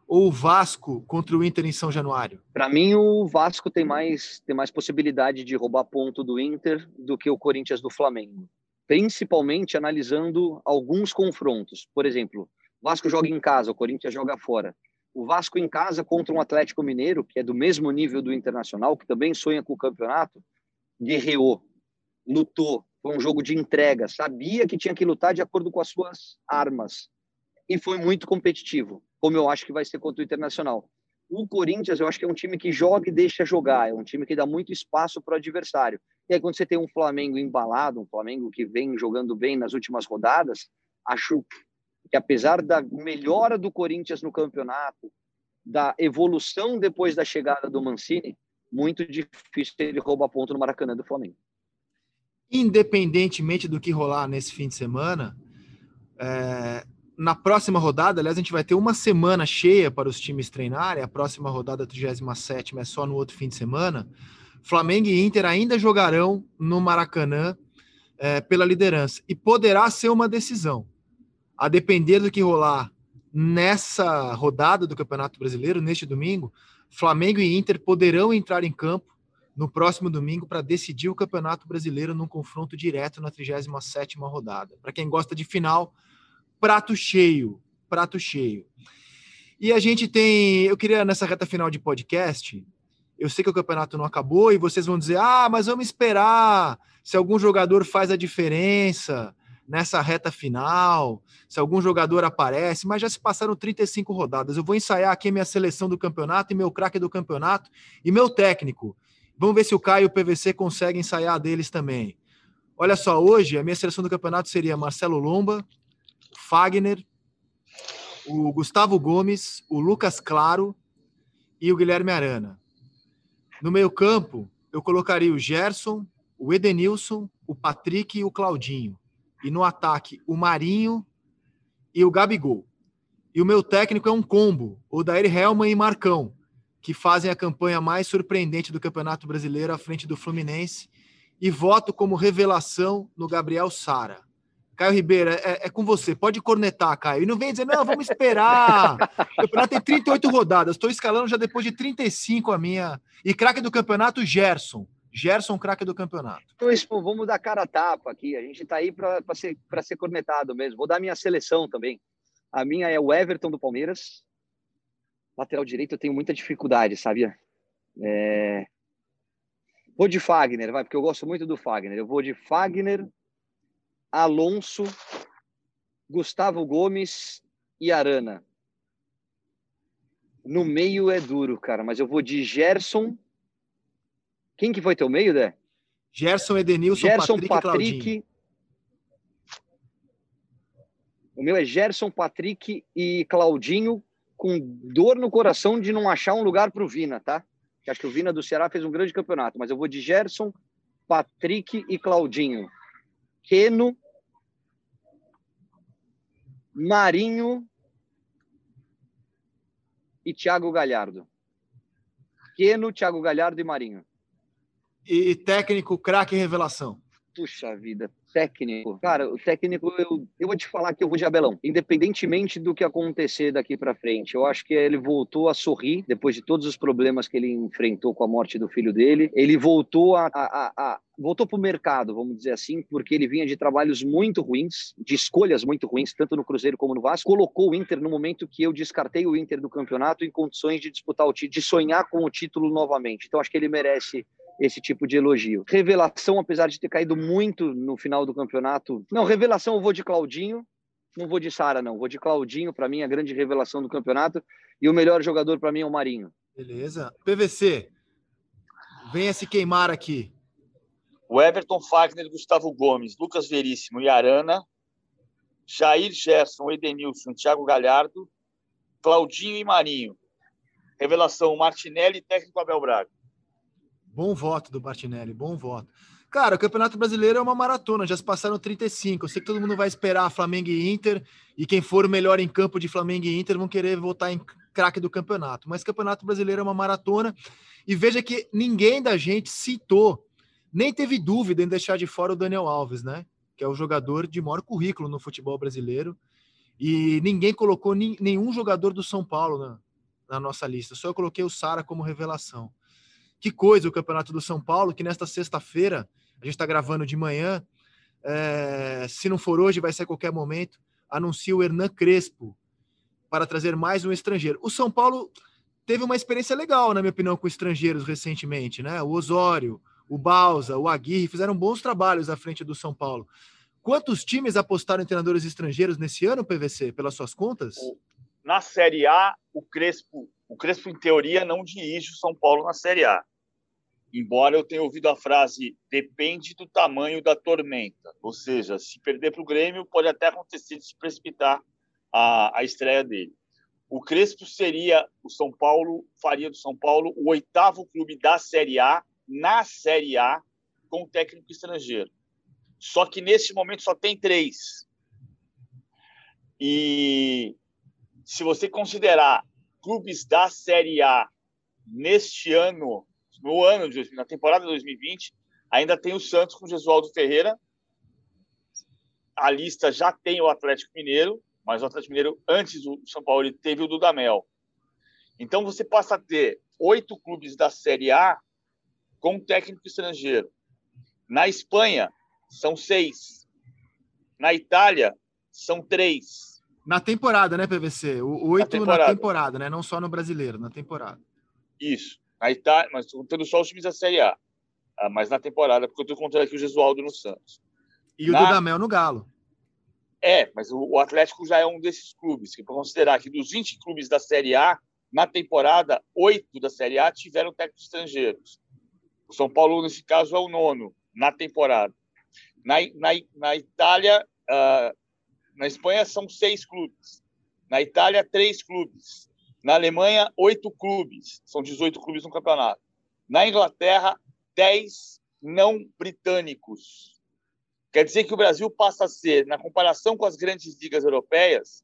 ou o Vasco contra o Inter em São Januário? Para mim, o Vasco tem mais, tem mais possibilidade de roubar ponto do Inter do que o Corinthians do Flamengo. Principalmente analisando alguns confrontos. Por exemplo, o Vasco joga em casa, o Corinthians joga fora. O Vasco em casa contra um Atlético Mineiro, que é do mesmo nível do Internacional, que também sonha com o campeonato, guerreou, lutou, Foi um jogo de entrega, sabia que tinha que lutar de acordo com as suas armas. E foi muito competitivo, como eu acho que vai ser contra o Internacional. O Corinthians, eu acho que é um time que joga e deixa jogar, é um time que dá muito espaço para o adversário. E aí, quando você tem um Flamengo embalado, um Flamengo que vem jogando bem nas últimas rodadas, acho que apesar da melhora do Corinthians no campeonato, da evolução depois da chegada do Mancini, muito difícil ele roubar ponto no Maracanã do Flamengo. Independentemente do que rolar nesse fim de semana, é, na próxima rodada, aliás, a gente vai ter uma semana cheia para os times treinarem. A próxima rodada, 37 é só no outro fim de semana. Flamengo e Inter ainda jogarão no Maracanã é, pela liderança. E poderá ser uma decisão. A depender do que rolar nessa rodada do Campeonato Brasileiro, neste domingo, Flamengo e Inter poderão entrar em campo no próximo domingo para decidir o Campeonato Brasileiro num confronto direto na 37ª rodada. Para quem gosta de final, prato cheio, prato cheio. E a gente tem, eu queria nessa reta final de podcast, eu sei que o campeonato não acabou e vocês vão dizer: "Ah, mas vamos esperar se algum jogador faz a diferença nessa reta final, se algum jogador aparece, mas já se passaram 35 rodadas. Eu vou ensaiar aqui minha seleção do campeonato e meu craque do campeonato e meu técnico. Vamos ver se o Caio e o PVC conseguem ensaiar deles também. Olha só, hoje a minha seleção do campeonato seria Marcelo Lomba, Fagner, o Gustavo Gomes, o Lucas Claro e o Guilherme Arana. No meio-campo, eu colocaria o Gerson, o Edenilson, o Patrick e o Claudinho. E no ataque, o Marinho e o Gabigol. E o meu técnico é um combo, o Daír Helman e Marcão, que fazem a campanha mais surpreendente do Campeonato Brasileiro à frente do Fluminense. E voto como revelação no Gabriel Sara. Caio Ribeiro, é, é, com você. Pode cornetar, Caio. E não vem dizer, não, vamos esperar. <laughs> O campeonato tem 38 rodadas. Estou escalando já depois de 35 a minha. E craque do campeonato, Gerson. Gerson, craque do campeonato. Então, vamos dar cara a tapa aqui. A gente está aí para ser, ser cornetado mesmo. Vou dar minha seleção também. A minha é o Everton do Palmeiras. Lateral direito eu tenho muita dificuldade, sabia? É... Vou de Fagner, vai, porque eu gosto muito do Fagner. Eu vou de Fagner, Alonso, Gustavo Gomes e Arana. No meio é duro, cara, mas eu vou de Gerson. Quem que foi teu meio, Dé? Gerson, Edenilson, Gerson, Patrick, Patrick O meu é Gerson, Patrick e Claudinho, com dor no coração de não achar um lugar para o Vina, tá? Acho que o Vina do Ceará fez um grande campeonato, mas eu vou de Gerson, Patrick e Claudinho. Keno, Marinho e Thiago Galhardo. Keno, Thiago Galhardo e Marinho. E técnico, craque revelação. Puxa vida, técnico. Cara, o técnico, eu, eu vou te falar que eu vou de Abelão. Independentemente do que acontecer daqui para frente, eu acho que ele voltou a sorrir depois de todos os problemas que ele enfrentou com a morte do filho dele. Ele voltou a, a, a voltou para o mercado, vamos dizer assim, porque ele vinha de trabalhos muito ruins, de escolhas muito ruins, tanto no Cruzeiro como no Vasco. Colocou o Inter no momento que eu descartei o Inter do campeonato em condições de disputar o título, de sonhar com o título novamente. Então acho que ele merece esse tipo de elogio. Revelação, apesar de ter caído muito no final do campeonato. Não, revelação eu vou de Claudinho, não vou de Sara, não. Vou de Claudinho, para mim, a grande revelação do campeonato. E o melhor jogador para mim é o Marinho. Beleza. PVC, venha se queimar aqui. O Everton Fagner, Gustavo Gomes, Lucas Veríssimo e Arana, Jair Gerson, Edenilson, Thiago Galhardo, Claudinho e Marinho. Revelação Martinelli, técnico Abel Braga. Bom voto do Martinelli, bom voto. Cara, o Campeonato Brasileiro é uma maratona, já se passaram 35. Eu sei que todo mundo vai esperar Flamengo e Inter, e quem for o melhor em campo de Flamengo e Inter vão querer votar em craque do campeonato. Mas o Campeonato Brasileiro é uma maratona, e veja que ninguém da gente citou, nem teve dúvida em deixar de fora o Daniel Alves, né? Que é o jogador de maior currículo no futebol brasileiro. E ninguém colocou nenhum jogador do São Paulo na, na nossa lista, só eu coloquei o Sara como revelação. Que coisa o Campeonato do São Paulo, que nesta sexta-feira, a gente está gravando de manhã, é, se não for hoje, vai ser a qualquer momento, anuncia o Hernan Crespo para trazer mais um estrangeiro. O São Paulo teve uma experiência legal, na minha opinião, com estrangeiros recentemente, né? O Osório, o Balsa, o Aguirre fizeram bons trabalhos à frente do São Paulo. Quantos times apostaram em treinadores estrangeiros nesse ano, PVC, pelas suas contas? Na Série A, o Crespo, o Crespo em teoria não dirige o São Paulo na Série A. Embora eu tenha ouvido a frase depende do tamanho da tormenta, ou seja, se perder para o Grêmio pode até acontecer de se precipitar a, a estreia dele. O Crespo seria o São Paulo faria do São Paulo o oitavo clube da Série A na Série A com técnico estrangeiro. Só que neste momento só tem três. E se você considerar clubes da Série A neste ano, no ano de na temporada de 2020, ainda tem o Santos com o Gesualdo Ferreira. A lista já tem o Atlético Mineiro, mas o Atlético Mineiro, antes do São Paulo, teve o Dudamel. Então você passa a ter oito clubes da Série A com técnico estrangeiro. Na Espanha, são seis. Na Itália, são três. Na temporada, né, PVC? O oito na temporada. na temporada, né? Não só no brasileiro, na temporada. Isso. Na Itália, mas contando só os times da Série A. Ah, mas na temporada, porque eu estou contando aqui o Gesualdo no Santos. E na... o Dudamel no Galo. É, mas o, Atlético já é um desses clubes, que para considerar que dos 20 clubes da Série A, na temporada, oito da Série A tiveram técnicos estrangeiros. O São Paulo, nesse caso, é o nono na temporada. Na, na, na Itália, uh, na Espanha, são seis clubes. Na Itália, três clubes. Na Alemanha, oito clubes. São 18 clubes no campeonato. Na Inglaterra, dez não britânicos. Quer dizer que o Brasil passa a ser, na comparação com as grandes ligas europeias,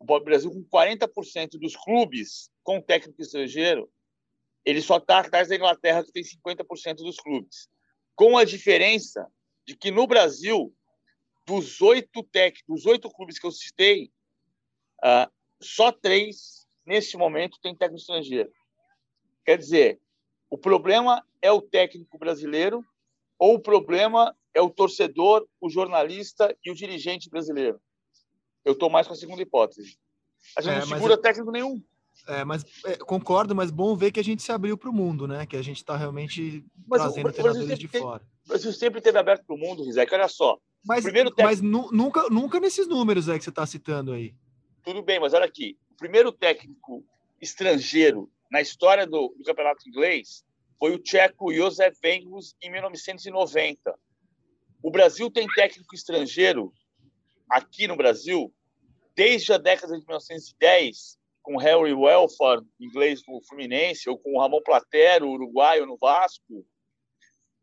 o Brasil com 40% dos clubes com técnico estrangeiro, ele só está atrás da Inglaterra, que tem 50% dos clubes. Com a diferença de que no Brasil, dos oito técnicos, dos oito clubes que eu citei, uh, só três, nesse momento, tem técnico estrangeiro. Quer dizer, o problema é o técnico brasileiro ou o problema é o torcedor, o jornalista e o dirigente brasileiro. Eu estou mais com a segunda hipótese. A gente é, não segura técnico nenhum. É, mas é, concordo, mas bom ver que a gente se abriu para o mundo, né? Que a gente está realmente mas trazendo o, treinadores de fora. O Brasil sempre teve aberto para o mundo, Rizek. Olha só. Mas, técnico... mas nu, nunca, nunca nesses números aí que você está citando aí. Tudo bem, mas olha aqui. O primeiro técnico estrangeiro na história do, do campeonato inglês foi o tcheco Josef Engels em 1990. O Brasil tem técnico estrangeiro aqui no Brasil desde a década de 1910, com Harry Welford, inglês no Fluminense, ou com Ramon Platero, uruguaio no Vasco,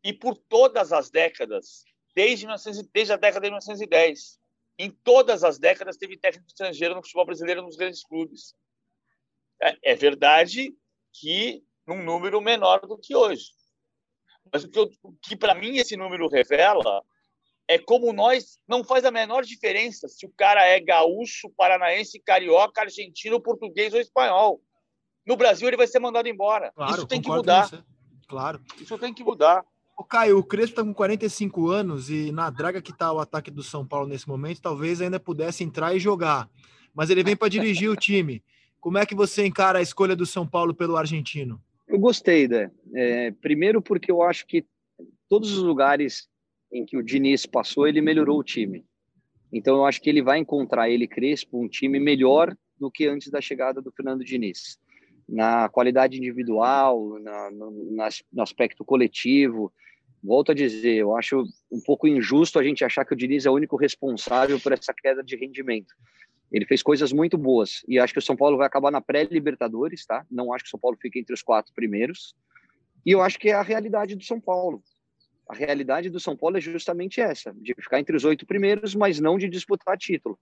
e por todas as décadas, desde, 1900, desde a década de 1910. Em todas as décadas teve técnico estrangeiro no futebol brasileiro nos grandes clubes. É, é verdade que num número menor do que hoje. Mas o que, que para mim esse número revela é como nós não faz a menor diferença se o cara é gaúcho, paranaense, carioca, argentino, português ou espanhol. No Brasil ele vai ser mandado embora. Claro, Isso tem que mudar. Claro. Isso tem que mudar. O Caio, o Crespo está com 45 anos e na draga que está o ataque do São Paulo nesse momento, talvez ainda pudesse entrar e jogar. Mas ele vem para dirigir o time. Como é que você encara a escolha do São Paulo pelo argentino? Eu gostei, né? É, primeiro porque eu acho que todos os lugares em que o Diniz passou, ele melhorou o time. Então eu acho que ele vai encontrar ele Crespo um time melhor do que antes da chegada do Fernando Diniz, na qualidade individual, na, no, no aspecto coletivo. Volto a dizer, eu acho um pouco injusto a gente achar que o Diniz é o único responsável por essa queda de rendimento. Ele fez coisas muito boas e acho que o São Paulo vai acabar na pré-Libertadores, tá? Não acho que o São Paulo fique entre os quatro primeiros. E eu acho que é a realidade do São Paulo a realidade do São Paulo é justamente essa, de ficar entre os oito primeiros, mas não de disputar título.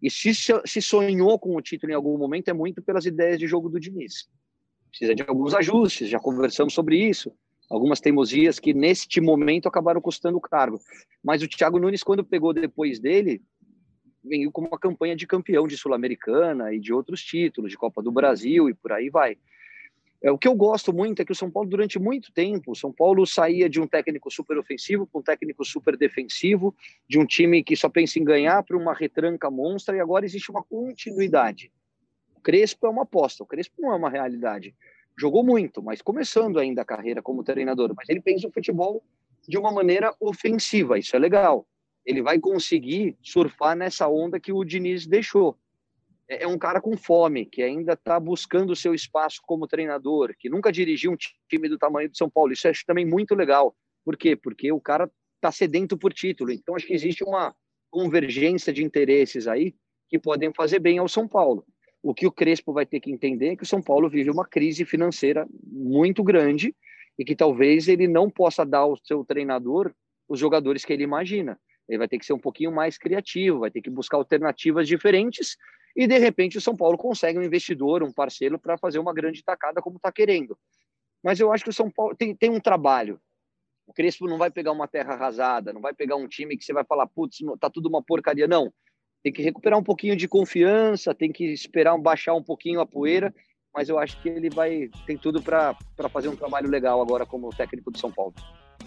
E se, se sonhou com o título em algum momento, é muito pelas ideias de jogo do Diniz. Precisa de alguns ajustes, já conversamos sobre isso. Algumas teimosias que, neste momento, acabaram custando o cargo. Mas o Thiago Nunes, quando pegou depois dele, veio com uma campanha de campeão de Sul-Americana e de outros títulos, de Copa do Brasil e por aí vai. É, o que eu gosto muito é que o São Paulo, durante muito tempo, o São Paulo saía de um técnico super ofensivo para um técnico super defensivo, de um time que só pensa em ganhar para uma retranca monstra, e agora existe uma continuidade. O Crespo é uma aposta, o Crespo não é uma realidade. Jogou muito, mas começando ainda a carreira como treinador. Mas ele pensa o futebol de uma maneira ofensiva, isso é legal. Ele vai conseguir surfar nessa onda que o Diniz deixou. É, é um cara com fome, que ainda está buscando o seu espaço como treinador, que nunca dirigiu um time do tamanho do São Paulo. Isso eu acho também muito legal. Por quê? Porque o cara está sedento por título. Então, acho que existe uma convergência de interesses aí que podem fazer bem ao São Paulo. O que o Crespo vai ter que entender é que o São Paulo vive uma crise financeira muito grande e que talvez ele não possa dar ao seu treinador os jogadores que ele imagina. Ele vai ter que ser um pouquinho mais criativo, vai ter que buscar alternativas diferentes e de repente o São Paulo consegue um investidor, um parceiro para fazer uma grande tacada como está querendo. Mas eu acho que o São Paulo tem, tem um trabalho. O Crespo não vai pegar uma terra arrasada, não vai pegar um time que você vai falar, putz, tá tudo uma porcaria. Não tem que recuperar um pouquinho de confiança, tem que esperar baixar um pouquinho a poeira, mas eu acho que ele vai tem tudo para fazer um trabalho legal agora como técnico do São Paulo.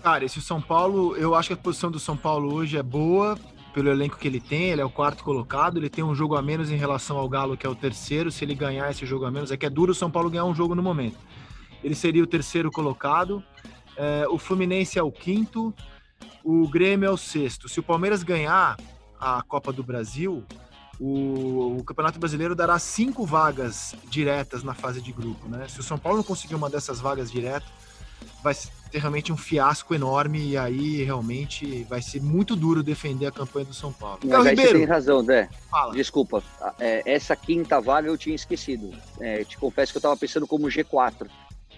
Cara, esse São Paulo, eu acho que a posição do São Paulo hoje é boa pelo elenco que ele tem, ele é o quarto colocado, ele tem um jogo a menos em relação ao Galo, que é o terceiro, se ele ganhar esse jogo a menos, é que é duro o São Paulo ganhar um jogo no momento. Ele seria o terceiro colocado, é, o Fluminense é o quinto, o Grêmio é o sexto. Se o Palmeiras ganhar, a Copa do Brasil, o, o, Campeonato Brasileiro dará cinco vagas diretas na fase de grupo, né? Se o São Paulo não conseguir uma dessas vagas direto, vai ter realmente um fiasco enorme e aí realmente vai ser muito duro defender a campanha do São Paulo. Mas aí Ribeiro, você tem razão, Zé. Fala. Desculpa, é, essa quinta vaga eu tinha esquecido. É, te confesso que eu estava pensando como G4,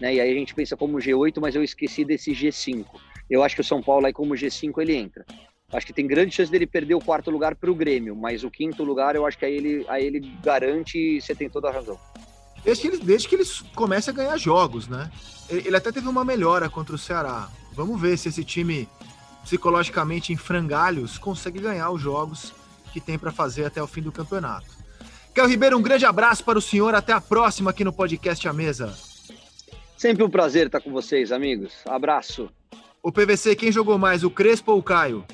né? E aí a gente pensa como G8, mas eu esqueci desse G5. Eu acho que o São Paulo aí como G5 ele entra. Acho que tem grande chance dele perder o quarto lugar para o Grêmio, mas o quinto lugar eu acho que aí ele, aí ele garante e você tem toda a razão. Desde que, ele, desde que ele comece a ganhar jogos, né? Ele, ele até teve uma melhora contra o Ceará. Vamos ver se esse time, psicologicamente em frangalhos, consegue ganhar os jogos que tem para fazer até o fim do campeonato. Kel Ribeiro, um grande abraço para o senhor. Até a próxima aqui no podcast A Mesa. Sempre um prazer estar com vocês, amigos. Abraço. O PVC, quem jogou mais, o Crespo ou o Caio?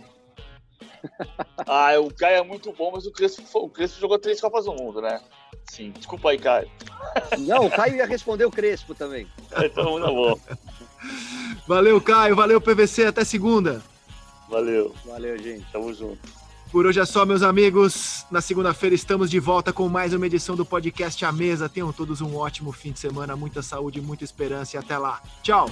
<laughs> ah, o Caio é muito bom, mas o Crespo, o Crespo jogou três Copas do Mundo, né? Sim, desculpa aí, Caio. <laughs> Não, o Caio ia responder o Crespo também. <laughs> então, tá bom. Valeu, Caio. Valeu, PVC. Até segunda. Valeu. Valeu, gente. Tamo junto. Por hoje é só, meus amigos. Na segunda-feira estamos de volta com mais uma edição do podcast A Mesa. Tenham todos um ótimo fim de semana, muita saúde, muita esperança e até lá. Tchau.